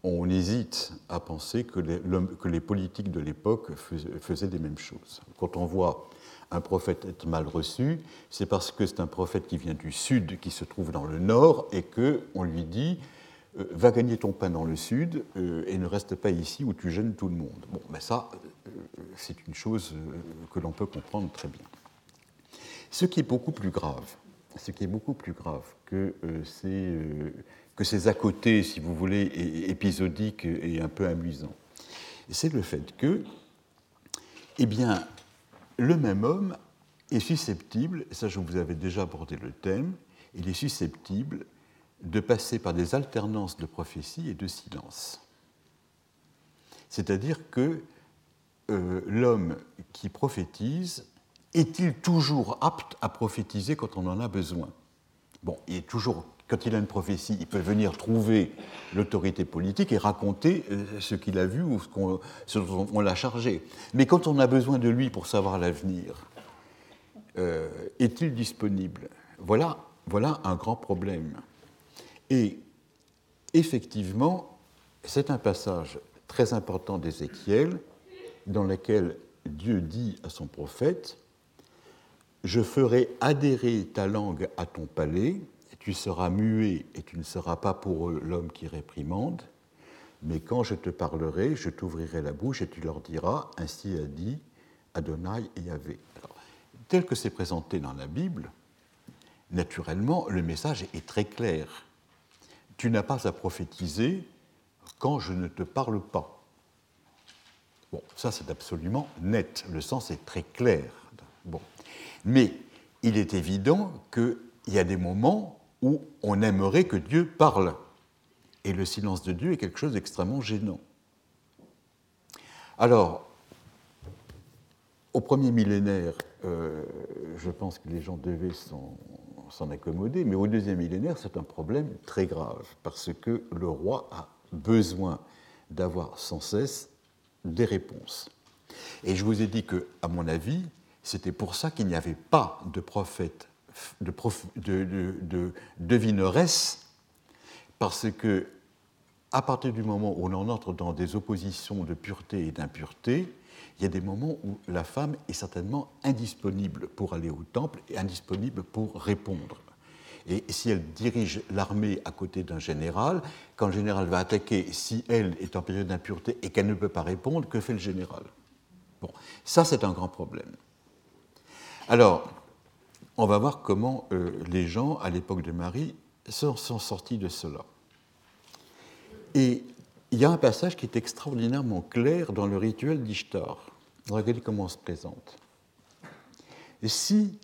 on hésite à penser que les, que politiques de l'époque faisaient, des mêmes choses. Quand on voit un prophète être mal reçu, c'est parce que c'est un prophète qui vient du sud, qui se trouve dans le nord, et qu'on lui dit va gagner ton pain dans le sud et ne reste pas ici où tu gênes tout le monde. Bon, ben ça, c'est une chose euh, que l'on peut comprendre très bien. Ce qui est beaucoup plus grave, ce qui est beaucoup plus grave que, euh, ces, euh, que ces à côté, si vous voulez, épisodiques et un peu amusants, c'est le fait que, eh bien, le même homme est susceptible, ça je vous avais déjà abordé le thème, il est susceptible de passer par des alternances de prophétie et de silence. C'est-à-dire que euh, l'homme qui prophétise est-il toujours apte à prophétiser quand on en a besoin? Bon, il est toujours, quand il a une prophétie, il peut venir trouver l'autorité politique et raconter euh, ce qu'il a vu ou ce, dont on l'a chargé. Mais quand on a besoin de lui pour savoir l'avenir, euh, est-il disponible? Voilà, voilà un grand problème. Et effectivement, c'est un passage très important d'Ézéchiel dans lequel Dieu dit à son prophète Je ferai adhérer ta langue à ton palais, tu seras muet et tu ne seras pas pour eux l'homme qui réprimande, mais quand je te parlerai, je t'ouvrirai la bouche et tu leur diras Ainsi a dit Adonai et Yahvé. tel que c'est présenté dans la Bible, naturellement, le message est très clair. Tu n'as pas à prophétiser quand je ne te parle pas. Bon, ça c'est absolument net, le sens est très clair. Bon. Mais il est évident qu'il y a des moments où on aimerait que Dieu parle. Et le silence de Dieu est quelque chose d'extrêmement gênant. Alors, au premier millénaire, euh, je pense que les gens devaient s'en accommoder, mais au deuxième millénaire, c'est un problème très grave, parce que le roi a besoin d'avoir sans cesse des réponses. Et je vous ai dit que, à mon avis, c'était pour ça qu'il n'y avait pas de prophète, de, de, de, devineresse, parce que, à partir du moment où on en entre dans des oppositions de pureté et d'impureté, il y a des moments où la femme est certainement indisponible pour aller au temple et indisponible pour répondre. Et si elle dirige l'armée à côté d'un général, quand le général va attaquer, si elle est en période d'impureté et qu'elle ne peut pas répondre, que fait le général? Bon, ça c'est un grand problème. Alors, on va voir comment euh, les gens, à l'époque de Marie, sont, sont sortis de cela. Et il y a un passage qui est extraordinairement clair dans le rituel d'Ishtar. Regardez comment on se présente. Si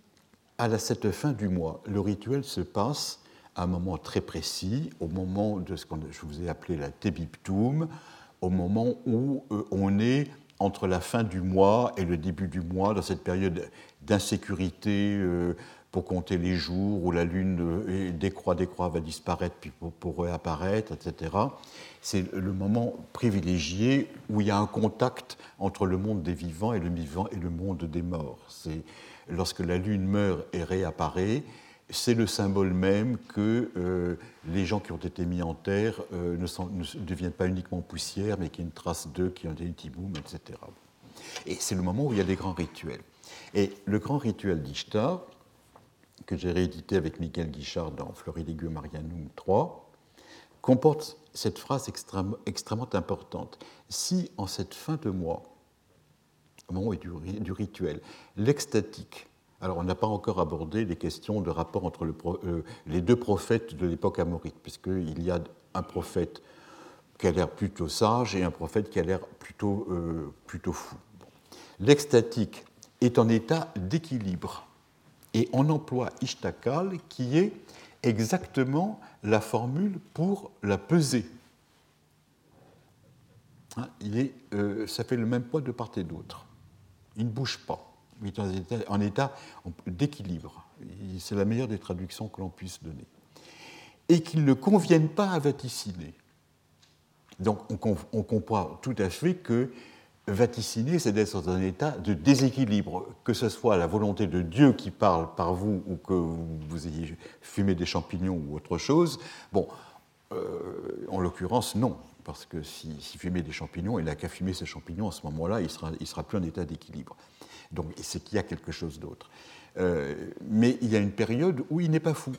à cette fin du mois, le rituel se passe à un moment très précis, au moment de ce que je vous ai appelé la Tebiptum, au moment où euh, on est entre la fin du mois et le début du mois, dans cette période d'insécurité euh, pour compter les jours, où la lune euh, décroît, décroît, va disparaître, puis pour, pour réapparaître, etc. C'est le moment privilégié où il y a un contact entre le monde des vivants et le vivant et le monde des morts. C'est lorsque la Lune meurt et réapparaît, c'est le symbole même que euh, les gens qui ont été mis en terre euh, ne, deviennent pas uniquement poussière, mais qu'il y a une trace d'eux qui ont été tiboum, etc. Et c'est le moment où il y a des grands rituels. Et le grand rituel d'Ishtar, que j'ai réédité avec Michael Guichard dans Floridigium Marianum 3, comporte cette phrase extrêmement importante. Si en cette fin de mois, au moment du, du rituel. L'extatique. Alors, on n'a pas encore abordé les questions de rapport entre euh, les deux prophètes de l'époque amorite, puisqu'il y a un prophète qui a l'air plutôt sage et un prophète qui a l'air plutôt, euh, plutôt fou. L'extatique est en état d'équilibre. Et on emploie ishtakal, qui est exactement la formule pour la peser. Hein, il euh, ça fait le même poids de part et d'autre il ne bouge pas. Il est en état, d'équilibre. C'est la meilleure des traductions que l'on puisse donner. Et qu'il ne convienne pas à vaticiner. Donc on, comprend tout à fait que vaticiner, c'est d'être dans un état de déséquilibre, que ce soit la volonté de Dieu qui parle par vous ou que vous ayez fumé des champignons ou autre chose. Bon, euh, en l'occurrence, non parce que s'il si fumait des champignons, il n'a qu'à fumer ces champignons, à ce moment-là, il il sera plus en état d'équilibre. Donc c'est qu'il y a quelque chose d'autre. Euh, mais il y a une période où il n'est pas fou.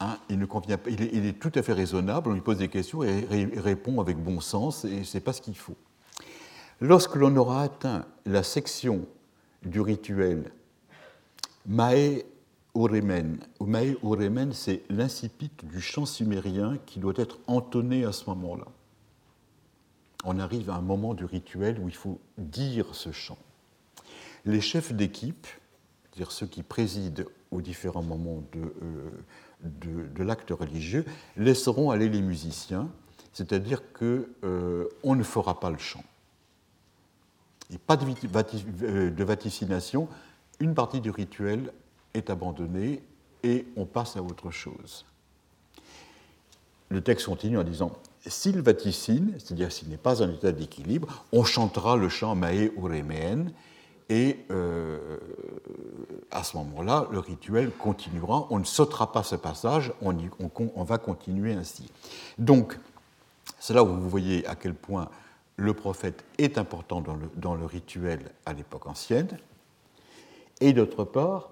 Hein, il, ne convient pas, il, est, tout à fait raisonnable, on lui pose des questions et il répond avec bon sens, et ce n'est pas ce qu'il faut. Lorsque l'on aura atteint la section du rituel Mae Uremen. Umae Uremen, c'est l'incipit du chant sumérien qui doit être entonné à ce moment-là. On arrive à un moment du rituel où il faut dire ce chant. les chefs d'équipe, c'est-à-dire ceux qui président aux différents moments de, euh, l'acte religieux, laisseront aller les musiciens, c'est-à-dire qu'on euh, ne fera pas le chant. Et pas de, euh, de vaticination, une partie du rituel est abandonnée et on passe à autre chose. Le texte continue en disant S'il vaticine, c'est-à-dire s'il n'est pas en état d'équilibre, on chantera le chant Mae Uremen, et euh, à ce moment-là, le rituel continuera. On ne sautera pas ce passage, on, on, va continuer ainsi. Donc, c'est là où vous voyez à quel point le prophète est important dans le, rituel à l'époque ancienne. Et d'autre part,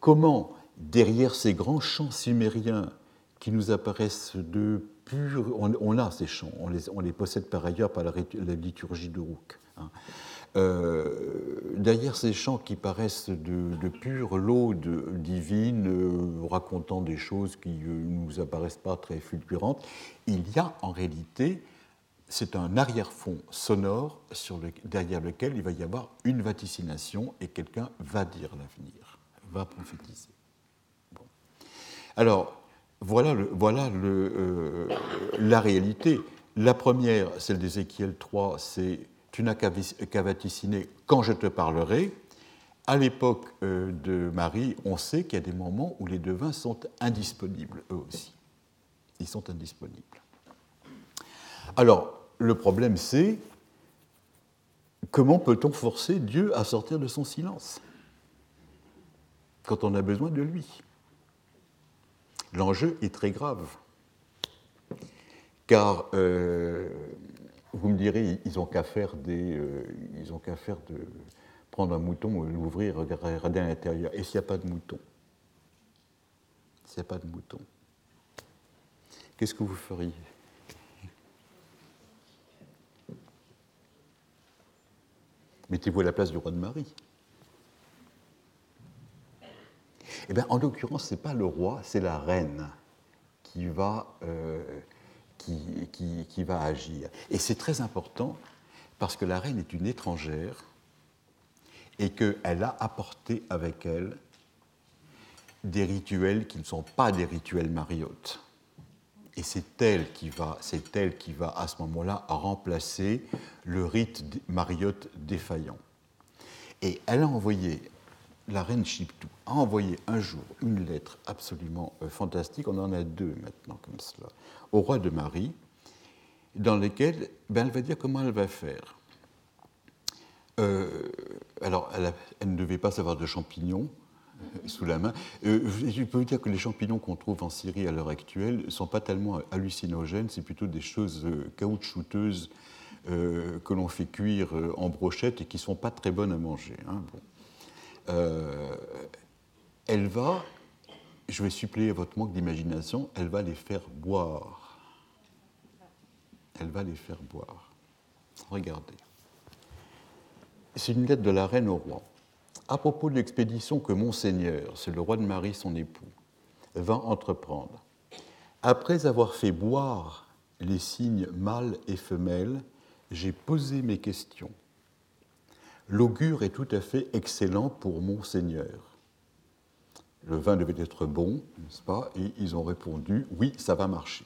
comment, derrière ces grands chants sumériens qui nous apparaissent de purs. On, a ces chants, on les, on les, possède par ailleurs par la, liturgie de Rouk. Hein. Euh, derrière ces chants qui paraissent de, de pure laude divine, euh, racontant des choses qui ne euh, nous apparaissent pas très fulgurantes, il y a en réalité, c'est un arrière-fond sonore sur le, derrière lequel il va y avoir une vaticination et quelqu'un va dire l'avenir, va prophétiser. Alors, voilà, voilà le, la réalité. La première, celle d'Ézéchiel 3, c'est tu n'as qu'à vaticiner quand je te parlerai. À l'époque euh, de Marie, on sait qu'il y a des moments où les devins sont indisponibles, eux aussi. Ils sont indisponibles. Alors, le problème, c'est comment peut-on forcer Dieu à sortir de son silence quand on a besoin de lui? L'enjeu est très grave. Car euh, vous me direz, ils n'ont qu'à faire euh, ont qu'à faire de prendre un mouton, l'ouvrir, regarder à l'intérieur. Et s'il n'y a pas de mouton? S'il n'y a pas de mouton, qu'est-ce que vous feriez? Mettez-vous à la place du roi de Marie. Eh bien, en l'occurrence, ce n'est pas le roi, c'est la reine qui va euh, qui, va agir. Et c'est très important parce que la reine est une étrangère et qu'elle a apporté avec elle des rituels qui ne sont pas des rituels mariotes. Et c'est elle qui va, c'est elle qui va à ce moment-là remplacer le rite mariote défaillant. Et elle a envoyé la reine Chiptou a envoyé un jour une lettre absolument euh, fantastique, on en a deux maintenant comme cela, au roi de Marie, dans lesquelles ben, elle va dire comment elle va faire. Euh, alors, elle, ne devait pas savoir de champignons sous la main. je peux vous dire que les champignons qu'on trouve en Syrie à l'heure actuelle ne sont pas tellement hallucinogènes, c'est plutôt des choses caoutchouteuses que l'on fait cuire en brochette et qui ne sont pas très bonnes à manger. Hein, bon. Euh, elle va, je vais suppléer votre manque d'imagination, elle va les faire boire. Elle va les faire boire. Regardez. C'est une lettre de la reine au roi. À propos de l'expédition que Monseigneur, c'est le roi de Marie, son époux, va entreprendre, après avoir fait boire les signes mâles et femelles, j'ai posé mes questions l'augure est tout à fait excellent pour mon Seigneur. Le vin devait être bon, n'est-ce pas? Et ils ont répondu, oui, ça va marcher.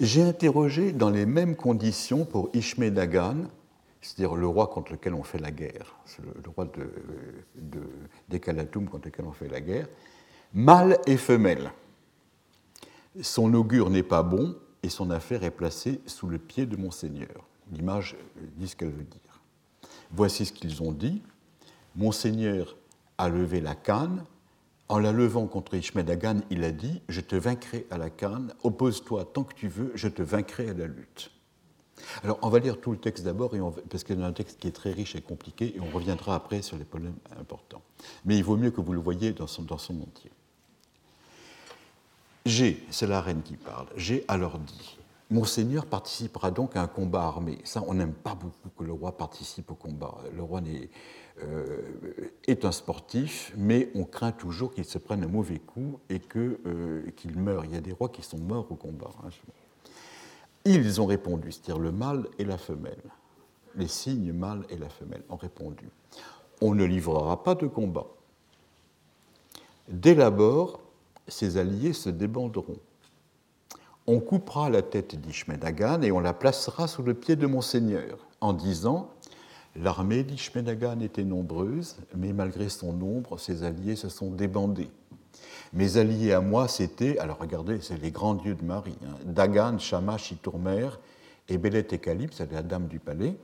J'ai interrogé dans les mêmes conditions pour Ishmedagan, c'est-à-dire le roi contre lequel on fait la guerre, le, roi de, de, contre lequel on fait la guerre, mâle et femelle. Son augure n'est pas bon et son affaire est placée sous le pied de mon Seigneur. L'image dit ce qu'elle veut dire. Voici ce qu'ils ont dit. Monseigneur a levé la canne. En la levant contre Ishmedagan, il a dit Je te vaincrai à la canne, oppose-toi tant que tu veux, je te vaincrai à la lutte. Alors, on va lire tout le texte d'abord, parce qu'il y a un texte qui est très riche et compliqué, et on reviendra après sur les problèmes importants. Mais il vaut mieux que vous le voyez dans son, dans son entier. J'ai, c'est la reine qui parle, j'ai alors dit Monseigneur participera donc à un combat armé. Ça, on n'aime pas beaucoup que le roi participe au combat. Le roi est, euh, est un sportif, mais on craint toujours qu'il se prenne un mauvais coup et euh, qu'il meure. Il y a des rois qui sont morts au combat. Hein. Ils ont répondu, c'est-à-dire le mâle et la femelle. Les cygnes mâles et la femelle ont répondu. On ne livrera pas de combat. Dès l'abord, ses alliés se débanderont. On coupera la tête d'Ishmedagan et on la placera sous le pied de mon seigneur, en disant L'armée d'Ishmedagan était nombreuse, mais malgré son nombre, ses alliés se sont débandés. Mes alliés à moi, c'était, alors regardez, c'est les grands dieux de Marie, hein, Dagan, Shamash, Chitourmer et Bélet et Calypse, c'est la dame du palais,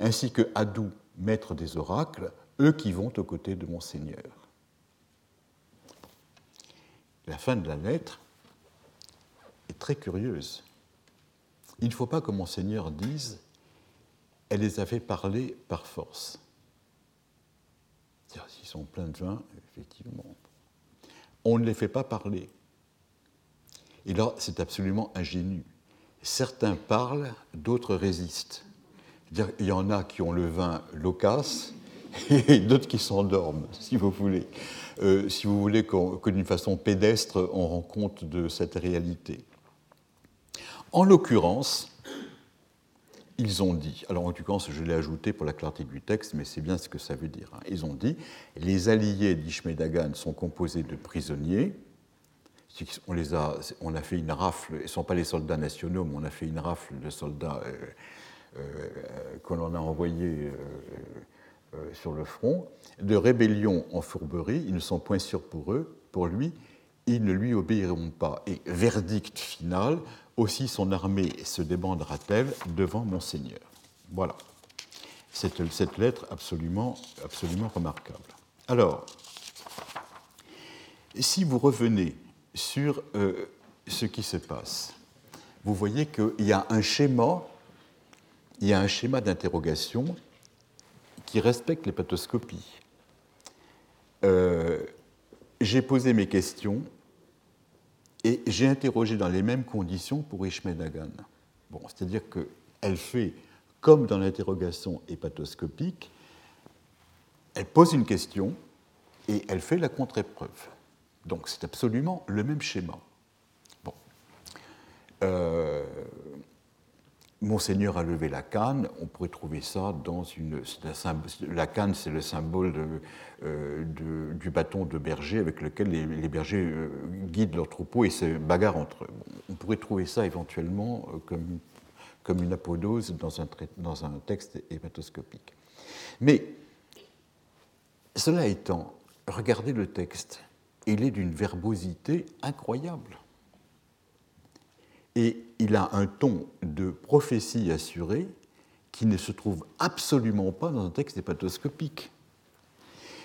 ainsi que Hadou, maître des oracles, eux qui vont aux côtés de mon Seigneur. La fin de la lettre est très curieuse. Il ne faut pas que mon Seigneur dise elle les avait parlé par force. S'ils sont pleins de vin, effectivement, on ne les fait pas parler. Et là, c'est absolument ingénu. Certains parlent, d'autres résistent. Il y en a qui ont le vin loquace et d'autres qui s'endorment, si vous voulez. Euh, si vous voulez que d'une façon pédestre, on rend compte de cette réalité. En l'occurrence, ils ont dit, alors en cas, je l'ai ajouté pour la clarté du texte, mais c'est bien ce que ça veut dire. Hein. Ils ont dit les alliés d'Ishmedagan sont composés de prisonniers. On, les a, on a fait une rafle, ce ne sont pas les soldats nationaux, mais on a fait une rafle de soldats euh, euh, qu'on en a envoyés euh, sur le front, de rébellion en fourberie, ils ne sont point sûrs pour eux, pour lui, ils ne lui obéiront pas. Et verdict final, aussi son armée se débandera-t-elle devant mon Seigneur. Voilà. Cette, cette lettre absolument, absolument remarquable. Alors, si vous revenez sur euh, ce qui se passe, vous voyez qu'il y a un schéma, il y a un schéma d'interrogation qui respecte les pathoscopies. Euh, j'ai posé mes questions, et j'ai interrogé dans les mêmes conditions pour Ishmedagan. Bon, C'est-à-dire qu'elle fait, comme dans l'interrogation hépatoscopique, elle pose une question et elle fait la contre-épreuve. Donc c'est absolument le même schéma. Bon. Euh, Monseigneur a levé la canne, on pourrait trouver ça dans une. La canne, c'est le symbole euh, du bâton de berger avec lequel les, bergers euh, guident leurs troupeaux et se bagarrent entre eux. On pourrait trouver ça éventuellement euh, comme, une apodose dans un, dans un texte hépatoscopique. Mais, cela étant, regardez le texte, il est d'une verbosité incroyable et il a un ton de prophétie assurée qui ne se trouve absolument pas dans un texte hépatoscopique.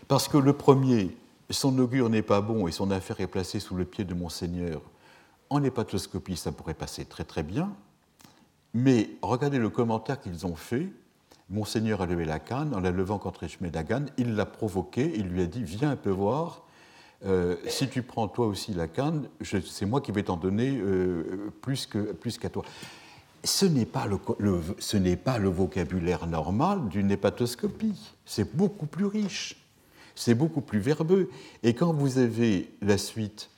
Parce que le premier, son augure n'est pas bon et son affaire est placée sous le pied de Monseigneur, en hépatoscopie, ça pourrait passer très très bien, mais regardez le commentaire qu'ils ont fait. Monseigneur a levé la canne, en la levant contre Ishmedagan, il l'a provoqué, il lui a dit Viens un peu voir, euh, si tu prends toi aussi la canne, c'est moi qui vais t'en donner euh, plus qu'à toi. Ce n'est pas le, pas le vocabulaire normal d'une hépatoscopie. C'est beaucoup plus riche, c'est beaucoup plus verbeux. Et quand vous avez la suite,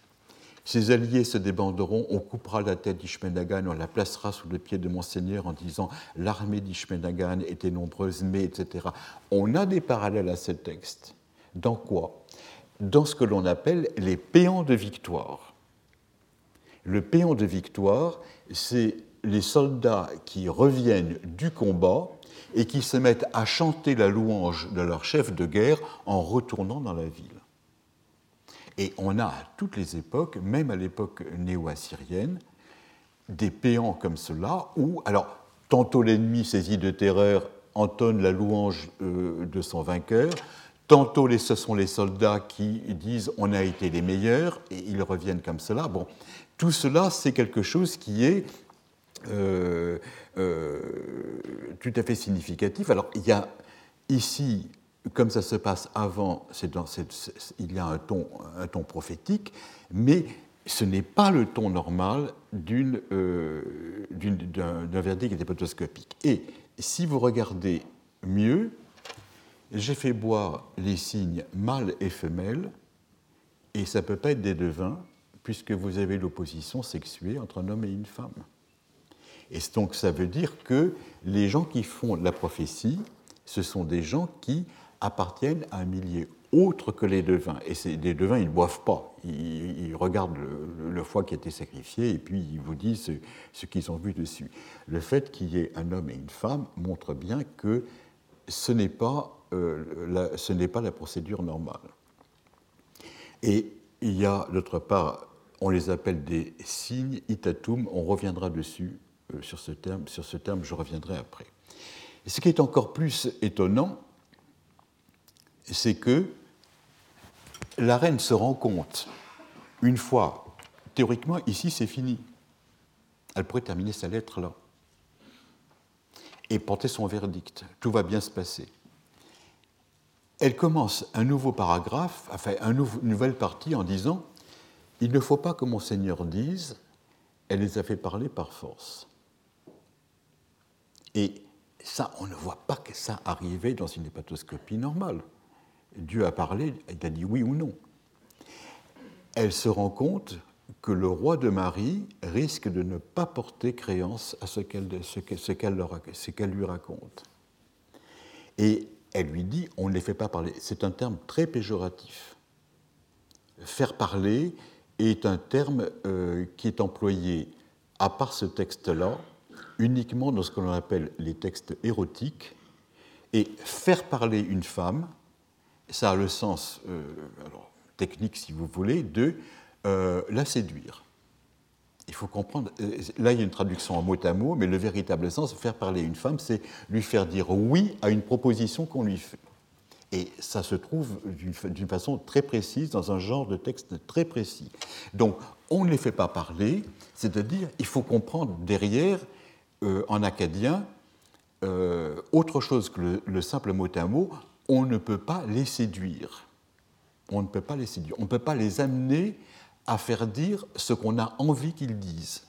ses alliés se débanderont, on coupera la tête d'Ishmenagan, on la placera sous le pied de Monseigneur en disant l'armée d'Ishmenagan était nombreuse, mais etc. On a des parallèles à ce texte. Dans quoi? Dans ce que l'on appelle les péants de victoire. Le péant de victoire, c'est les soldats qui reviennent du combat et qui se mettent à chanter la louange de leur chef de guerre en retournant dans la ville. Et on a à toutes les époques, même à l'époque néo-assyrienne, des péants comme cela où, alors, tantôt l'ennemi saisi de terreur entonne la louange euh, de son vainqueur, Tantôt, ce sont les soldats qui disent on a été les meilleurs et ils reviennent comme cela. Bon, tout cela, c'est quelque chose qui est euh, euh, tout à fait significatif. Alors, il y a ici, comme ça se passe avant, dans il y a un ton, prophétique, mais ce n'est pas le ton normal euh, d'un verdict hépatoscopique. Et si vous regardez mieux, j'ai fait boire les signes mâles et femelles, et ça ne peut pas être des devins, puisque vous avez l'opposition sexuée entre un homme et une femme. Et donc ça veut dire que les gens qui font la prophétie, ce sont des gens qui appartiennent à un milieu autre que les devins. Et les devins, ils ne boivent pas. Ils, regardent le, foie qui a été sacrifié et puis ils vous disent ce, qu'ils ont vu dessus. Le fait qu'il y ait un homme et une femme montre bien que ce n'est pas, la, ce n'est pas la procédure normale. Et il y a d'autre part, on les appelle des signes, itatum, on reviendra dessus euh, sur ce terme, sur ce terme je reviendrai après. ce qui est encore plus étonnant, c'est que la reine se rend compte, une fois, théoriquement, ici c'est fini. Elle pourrait terminer sa lettre là et porter son verdict. Tout va bien se passer. Elle commence un nouveau paragraphe, enfin une nouvelle partie en disant Il ne faut pas que mon Seigneur dise Elle les a fait parler par force. Et ça, on ne voit pas que ça arriver dans une hépatoscopie normale. Dieu a parlé, il a dit oui ou non. Elle se rend compte que le roi de Marie risque de ne pas porter créance à ce qu'elle lui raconte. Et elle lui dit, on ne les fait pas parler. C'est un terme très péjoratif. Faire parler est un terme euh, qui est employé, à part ce texte-là, uniquement dans ce que l'on appelle les textes érotiques. Et faire parler une femme, ça a le sens euh, technique, si vous voulez, de euh, la séduire. Il faut comprendre, euh, là il y a une traduction en mot à mot, mais le véritable sens, faire parler une femme, c'est lui faire dire oui à une proposition qu'on lui fait. Et ça se trouve d'une façon très précise, dans un genre de texte très précis. Donc, on ne les fait pas parler, c'est-à-dire, il faut comprendre derrière, en acadien, autre chose que le simple mot à mot, on ne peut pas les séduire. On ne peut pas les séduire. On ne peut pas les amener à faire dire ce qu'on a envie qu'ils disent.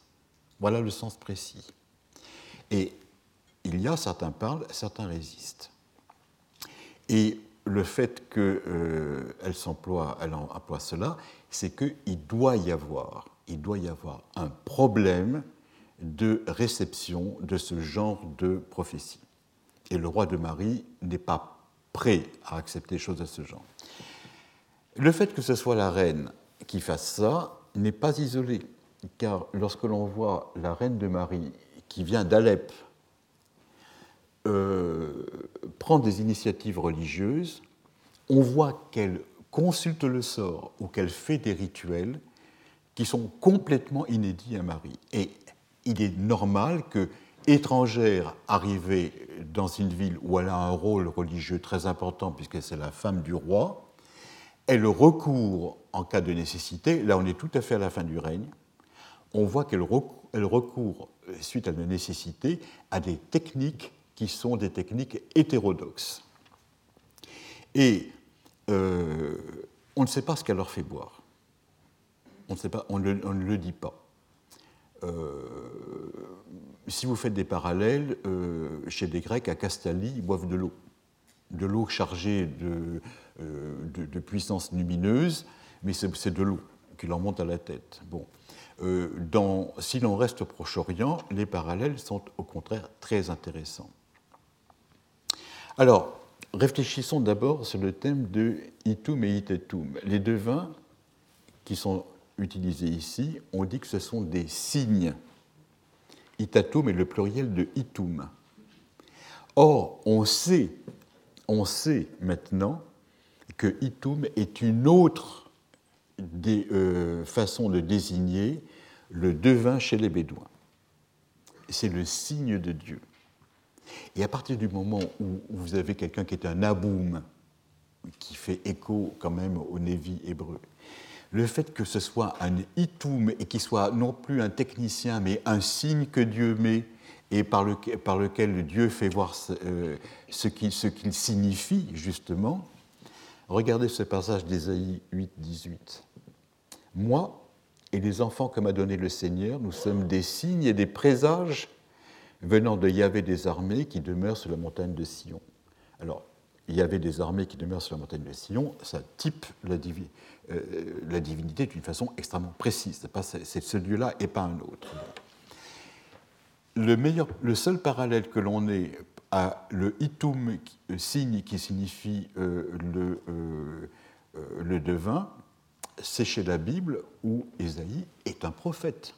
Voilà le sens précis. Et il y a certains parlent, certains résistent. Et le fait qu'elle euh, s'emploie, elle emploie cela, c'est qu'il doit y avoir, il doit y avoir un problème de réception de ce genre de prophétie. Et le roi de Marie n'est pas prêt à accepter des choses de ce genre. Le fait que ce soit la reine qui fasse ça n'est pas isolé, car lorsque l'on voit la reine de Marie qui vient d'Alep euh, prendre des initiatives religieuses, on voit qu'elle consulte le sort ou qu'elle fait des rituels qui sont complètement inédits à Marie. Et il est normal que étrangère arrivée dans une ville où elle a un rôle religieux très important puisque c'est la femme du roi, elle recourt en cas de nécessité, là on est tout à fait à la fin du règne, on voit qu'elle recourt, suite à la nécessité, à des techniques qui sont des techniques hétérodoxes. Et euh, on ne sait pas ce qu'elle leur fait boire. On ne, le dit pas. Euh, si vous faites des parallèles, euh, chez des Grecs, à Castalie, ils boivent de l'eau. De l'eau chargée de, euh, de, puissance lumineuse, mais c'est de l'eau qui leur monte à la tête. Bon. dans, si l'on reste au Proche-Orient, les parallèles sont au contraire très intéressants. Alors, réfléchissons d'abord sur le thème de itum et itetum. Les deux vins qui sont utilisé ici, on dit que ce sont des signes. Itatum est le pluriel de itum. Or, on sait, on sait maintenant que itum est une autre des euh, façons de désigner le devin chez les Bédouins. C'est le signe de Dieu. Et à partir du moment où vous avez quelqu'un qui est un aboum, qui fait écho quand même au Névi hébreu, le fait que ce soit un itum et qu'il soit non plus un technicien, mais un signe que Dieu met et par, lequel Dieu fait voir euh, ce, qu'il signifie, justement. Regardez ce passage d'Ésaïe 8, 18. Moi et les enfants que m'a donnés le Seigneur, nous sommes des signes et des présages venant de Yahvé des armées qui demeure sur la montagne de Sion. Alors, Yahvé des armées qui demeure sur la montagne de Sion, ça type la, divinité euh, divinité d'une façon extrêmement précise. C'est ce Dieu-là et pas un autre. Le, seul parallèle que l'on ait à le itum, signe qui signifie le, le devin, c'est chez la Bible où Ésaïe est un prophète.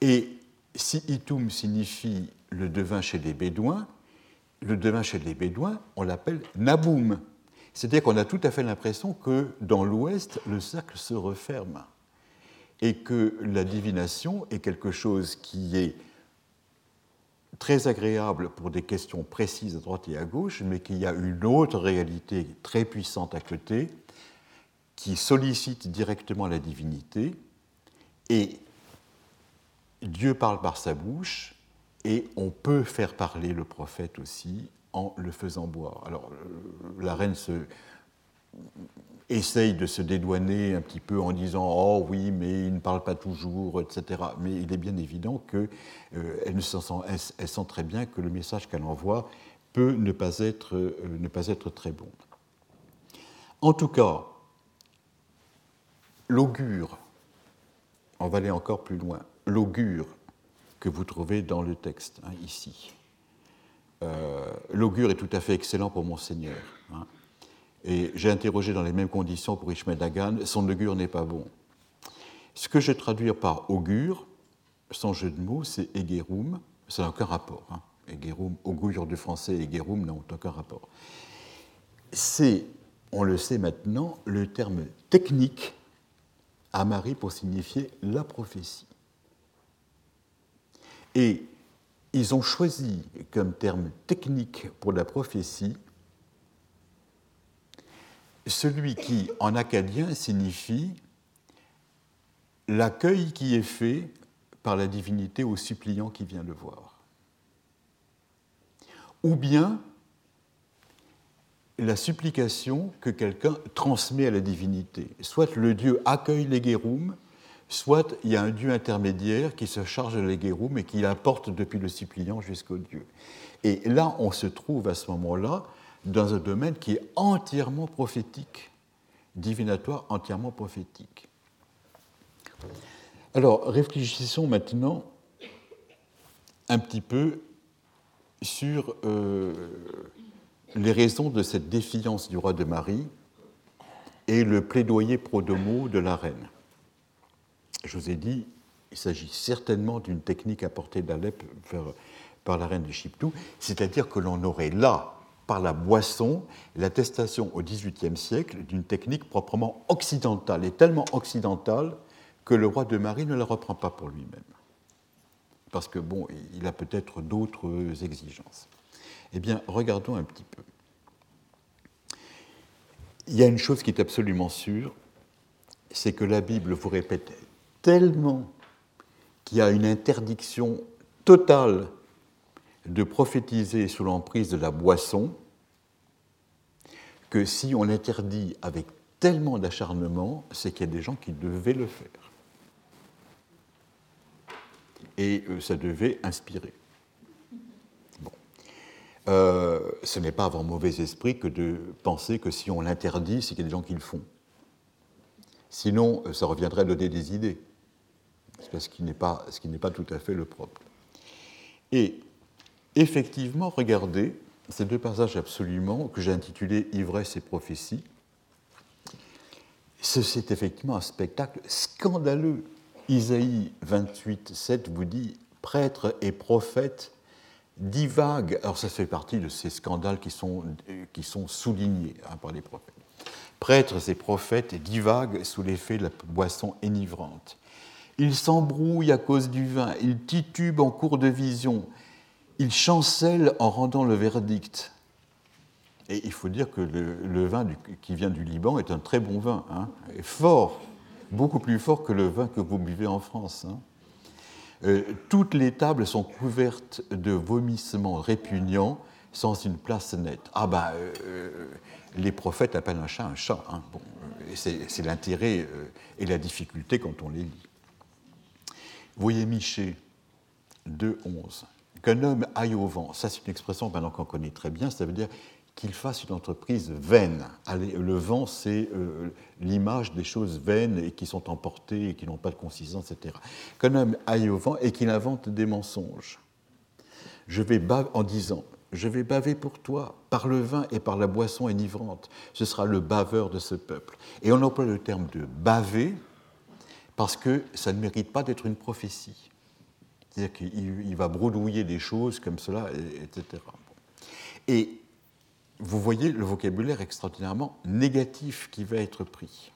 Et si itum signifie le devin chez les Bédouins, le devin chez les Bédouins, on l'appelle Naboum. C'est-à-dire qu'on a tout à fait l'impression que dans l'Ouest, le cercle se referme et que la divination est quelque chose qui est très agréable pour des questions précises à droite et à gauche, mais qu'il y a une autre réalité très puissante à côté qui sollicite directement la divinité et Dieu parle par sa bouche et on peut faire parler le prophète aussi en le faisant boire. Alors euh, la reine se, essaye de se dédouaner un petit peu en disant Oh oui, mais il ne parle pas toujours, etc. Mais il est bien évident qu'elle euh, sent, très bien que le message qu'elle envoie peut ne pas, être, euh, ne pas être très bon. En tout cas, l'augure, on va aller encore plus loin, l'augure que vous trouvez dans le texte, hein, ici. Euh, l'augure est tout à fait excellent pour Monseigneur. Hein. Et j'ai interrogé dans les mêmes conditions pour Ishmael Dagan, son augure n'est pas bon. Ce que je vais traduire par augure, sans jeu de mots, c'est Egerum, ça n'a aucun rapport. Hein. augure du français Egerum n'ont aucun rapport. C'est, on le sait maintenant, le terme technique à Marie pour signifier la prophétie. Et ils ont choisi comme terme technique pour la prophétie celui qui, en acadien, signifie l'accueil qui est fait par la divinité au suppliant qui vient le voir. Ou bien la supplication que quelqu'un transmet à la divinité. Soit le Dieu accueille les guéroums, soit il y a un Dieu intermédiaire qui se charge de les guéroums et qui l'apporte depuis le suppliant jusqu'au Dieu. Et là, on se trouve à ce moment-là dans un domaine qui est entièrement prophétique, divinatoire entièrement prophétique. Alors, réfléchissons maintenant un petit peu sur euh, les raisons de cette défiance du roi de Marie et le plaidoyer pro-domo de la reine. Je vous ai dit, il s'agit certainement d'une technique apportée d'Alep par la reine de Chiptou, c'est-à-dire que l'on aurait là, par la boisson, l'attestation au XVIIIe siècle d'une technique proprement occidentale, et tellement occidentale que le roi de Marie ne la reprend pas pour lui-même. Parce que, bon, il a peut-être d'autres exigences. Eh bien, regardons un petit peu. Il y a une chose qui est absolument sûre, c'est que la Bible vous répète tellement qu'il y a une interdiction totale de prophétiser sous l'emprise de la boisson que si on interdit avec tellement d'acharnement, c'est qu'il y a des gens qui devaient le faire. Et euh, ça devait inspirer. Euh, ce n'est pas avoir mauvais esprit que de penser que si on l'interdit, c'est qu'il y a des gens qui le font. Sinon, euh, ça reviendrait à donner des idées, ce qui n'est pas, pas tout à fait le propre. Et effectivement, regardez ces deux passages absolument que j'ai intitulés Ivresse et prophétie. C'est effectivement un spectacle scandaleux. Isaïe 28, 7 vous dit Prêtre et prophète divague, alors ça fait partie de ces scandales qui sont, qui sont soulignés hein, par les prophètes. Prêtres et prophètes divaguent sous l'effet de la boisson enivrante. Ils s'embrouillent à cause du vin, ils titubent en cours de vision, ils chancellent en rendant le verdict. Et il faut dire que le, vin qui vient du Liban est un très bon vin, hein, fort, beaucoup plus fort que le vin que vous buvez en France. Hein. Euh, toutes les tables sont couvertes de vomissements répugnants sans une place nette. Ah ben, les prophètes appellent un chat un chat. Hein. C'est l'intérêt et la difficulté quand on les lit. voyez Miché 2.11. Qu'un homme aille au vent, ça c'est une expression maintenant qu'on connaît très bien, ça veut dire qu'il fasse une entreprise vaine. Le vent, c'est euh, l'image des choses vaines et qui sont emportées et qui n'ont pas de consistance, etc. Qu'un homme aille au vent et qu'il invente des mensonges. Je vais en disant, je vais baver pour toi par le vin et par la boisson enivrante. Ce sera le baveur de ce peuple. Et on emploie le terme de baver parce que ça ne mérite pas d'être une prophétie. C'est-à-dire qu'il va bredouiller des choses comme cela, etc. Et vous voyez le vocabulaire extraordinairement négatif qui va être pris.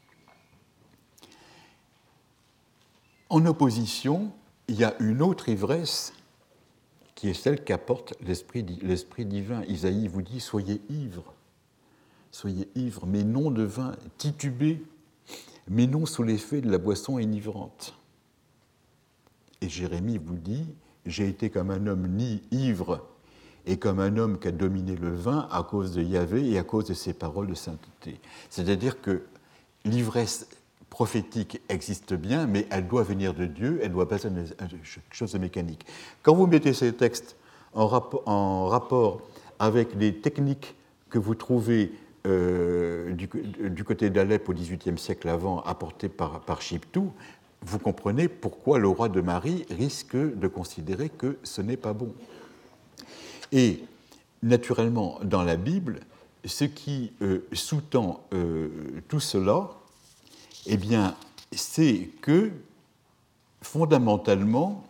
En opposition, il y a une autre ivresse qui est celle qu'apporte l'esprit divin. Isaïe vous dit Soyez ivres, soyez ivres, mais non de vin, titubés, mais non sous l'effet de la boisson enivrante. Et Jérémie vous dit J'ai été comme un homme ni ivre et comme un homme qui a dominé le vin à cause de Yahvé et à cause de ses paroles de sainteté. C'est-à-dire que l'ivresse prophétique existe bien, mais elle doit venir de Dieu, elle doit pas être quelque chose de mécanique. Quand vous mettez ces textes en, rapport avec les techniques que vous trouvez euh, du, côté d'Alep au XVIIIe siècle avant, apportées par, par Chiptou, vous comprenez pourquoi le roi de Marie risque de considérer que ce n'est pas bon. Et naturellement, dans la Bible, ce qui euh, sous-tend euh, tout cela, eh bien, c'est que fondamentalement,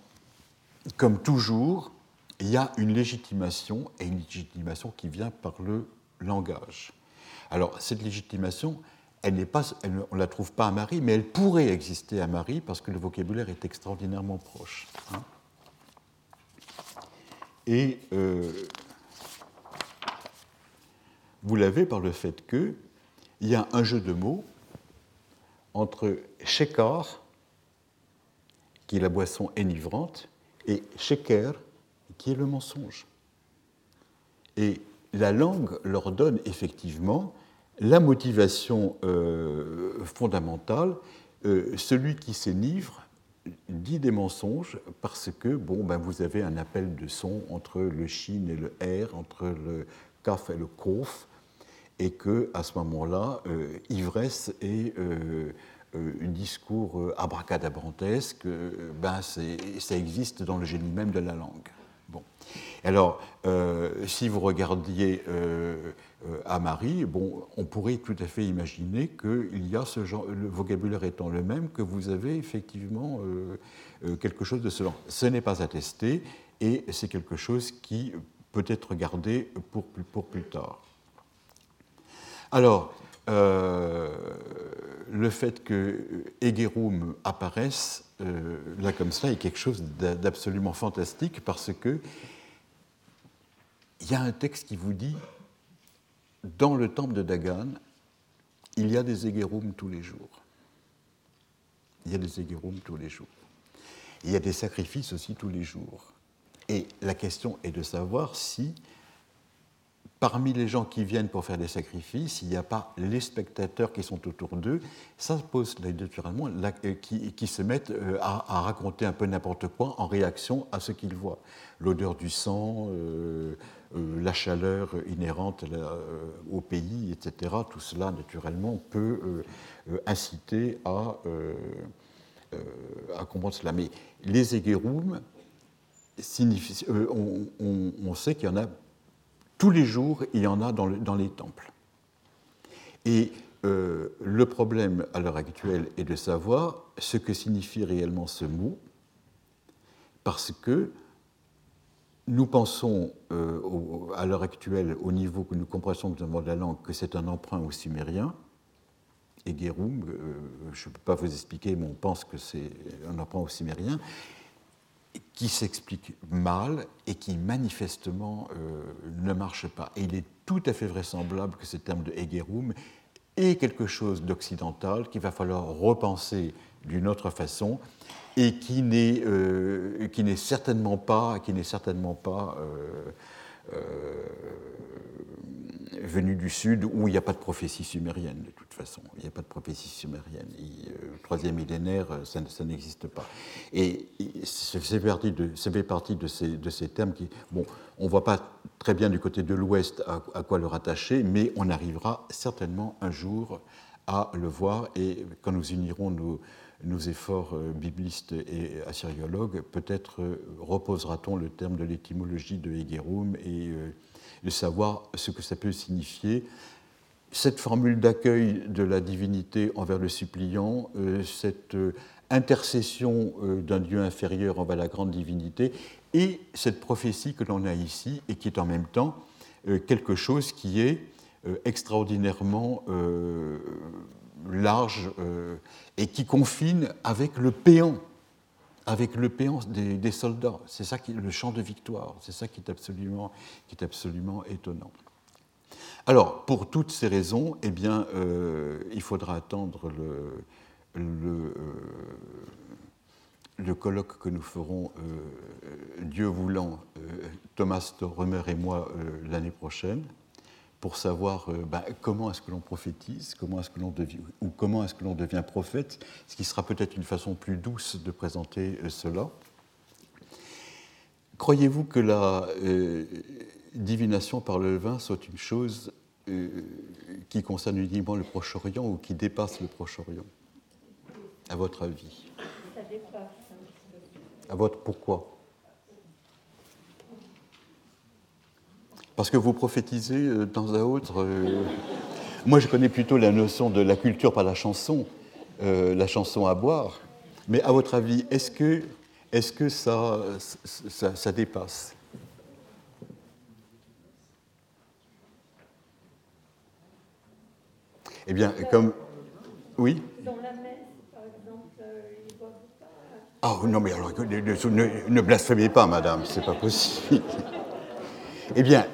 comme toujours, il y a une légitimation, et une légitimation qui vient par le langage. Alors, cette légitimation, elle n'est pas, on ne la trouve pas à Marie, mais elle pourrait exister à Marie parce que le vocabulaire est extraordinairement proche. Hein. Et euh, vous l'avez par le fait qu'il y a un jeu de mots entre shekar, qui est la boisson enivrante, et sheker, qui est le mensonge. Et la langue leur donne effectivement la motivation euh, fondamentale. Euh, celui qui s'enivre dit des mensonges parce que bon, ben vous avez un appel de son entre le shin et le r, entre le kaf et le kof, et que à ce moment-là, euh, ivresse et discours abracadabrantesque, ben ça existe dans le génie même de la langue. Alors, si vous regardiez à Marie, bon, on pourrait tout à fait imaginer genre, le vocabulaire étant le même, que vous avez effectivement quelque chose de ce genre. Ce n'est pas attesté et c'est quelque chose qui peut être gardé pour, pour plus tard. Alors, euh, le fait que Egerum apparaisse euh, là comme ça est quelque chose d'absolument fantastique parce que il y a un texte qui vous dit dans le temple de Dagan, il y a des Egerum tous les jours. Il y a des Egerum tous les jours. Il y a des sacrifices aussi tous les jours. Et la question est de savoir si parmi les gens qui viennent pour faire des sacrifices, il n'y a pas les spectateurs qui sont autour d'eux. Ça pose naturellement euh, qui, se mettent euh, à, raconter un peu n'importe quoi en réaction à ce qu'ils voient. L'odeur du sang, euh, la chaleur inhérente au pays, etc. Tout cela, naturellement, peut inciter à, comprendre cela. Mais les éguéroums, on sait qu'il y en a tous les jours, il y en a dans, les temples. Et euh, le problème à l'heure actuelle est de savoir ce que signifie réellement ce mot, parce que nous pensons euh, à l'heure actuelle, au niveau que nous comprenons de la langue, que c'est un emprunt au sumérien, et Gerum, euh, je ne peux pas vous expliquer, mais on pense que c'est un emprunt au sumérien qui s'explique mal et qui manifestement euh, ne marche pas. Et il est tout à fait vraisemblable que ce terme de Hegerum est quelque chose d'occidental qu'il va falloir repenser d'une autre façon et qui n'est euh, certainement pas qui certainement pas euh, venus du sud où il n'y a pas de prophétie sumérienne de toute façon. Il n'y a pas de prophétie sumérienne. le troisième millénaire, ça, n'existe pas. Et ça fait partie de ces termes qui, bon, on ne voit pas très bien du côté de l'ouest à, à, quoi le rattacher, mais on arrivera certainement un jour à le voir et quand nous unirons nos nos efforts euh, biblistes et assyriologues, peut-être euh, reposera-t-on le terme de l'étymologie de Hegerum et euh, de savoir ce que ça peut signifier. Cette formule d'accueil de la divinité envers le suppliant, cette intercession d'un Dieu inférieur envers la grande divinité, et cette prophétie que l'on a ici, et qui est en même temps quelque chose qui est extraordinairement large euh, et qui confine avec le péant, avec le péant des, soldats. C'est ça qui le chant de victoire. C'est ça qui est absolument, qui est absolument étonnant. Alors, pour toutes ces raisons, eh bien, euh, il faudra attendre le, le, euh, le, colloque que nous ferons, Dieu voulant, Thomas Romer et moi, l'année prochaine pour savoir euh, bah, comment est-ce que l'on prophétise, comment est-ce que l'on devient, ou comment est-ce que l'on devient prophète, ce qui sera peut-être une façon plus douce de présenter euh, cela. Croyez-vous que la euh, divination par le vin soit une chose qui concerne uniquement le Proche-Orient ou qui dépasse le Proche-Orient? À votre avis? Ça dépasse. À votre pourquoi? Parce que vous prophétisez euh, de temps à autre. Euh, moi, je connais plutôt la notion de la culture par la chanson, euh, la chanson à boire. Mais à votre avis, est-ce que, est que ça, ça, dépasse? Eh bien, comme. Oui? Dans la messe, par exemple, ils boivent pas. Ah non, mais alors, ne, ne blasphémez pas, madame, c'est pas possible. eh bien,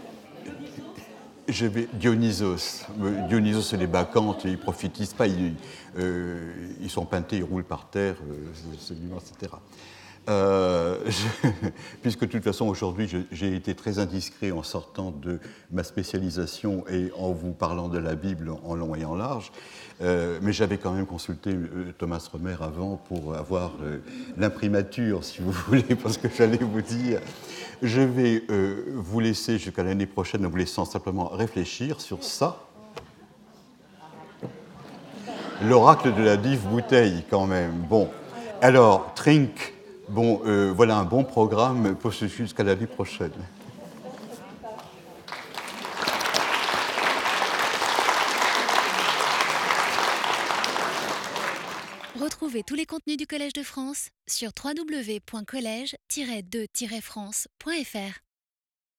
je vais, Dionysos. Dionysos c'est les bacchantes, ils ne prophétisent pas, ils, euh, ils, sont peintés, ils roulent par terre, euh, etc. Euh, puisque de toute façon, aujourd'hui, j'ai été très indiscret en sortant de ma spécialisation et en vous parlant de la Bible en long et en large. mais j'avais quand même consulté Thomas Romer avant pour avoir l'imprimature, si vous voulez, parce que j'allais vous dire je vais euh, vous laisser jusqu'à l'année prochaine en vous laissant simplement réfléchir sur ça. L'oracle de la dive bouteille, quand même. Bon, alors, Trink, bon, euh, voilà un bon programme pour jusqu'à l'année prochaine. Retrouvez tous les contenus du Collège de France sur www.colège-2-france.fr.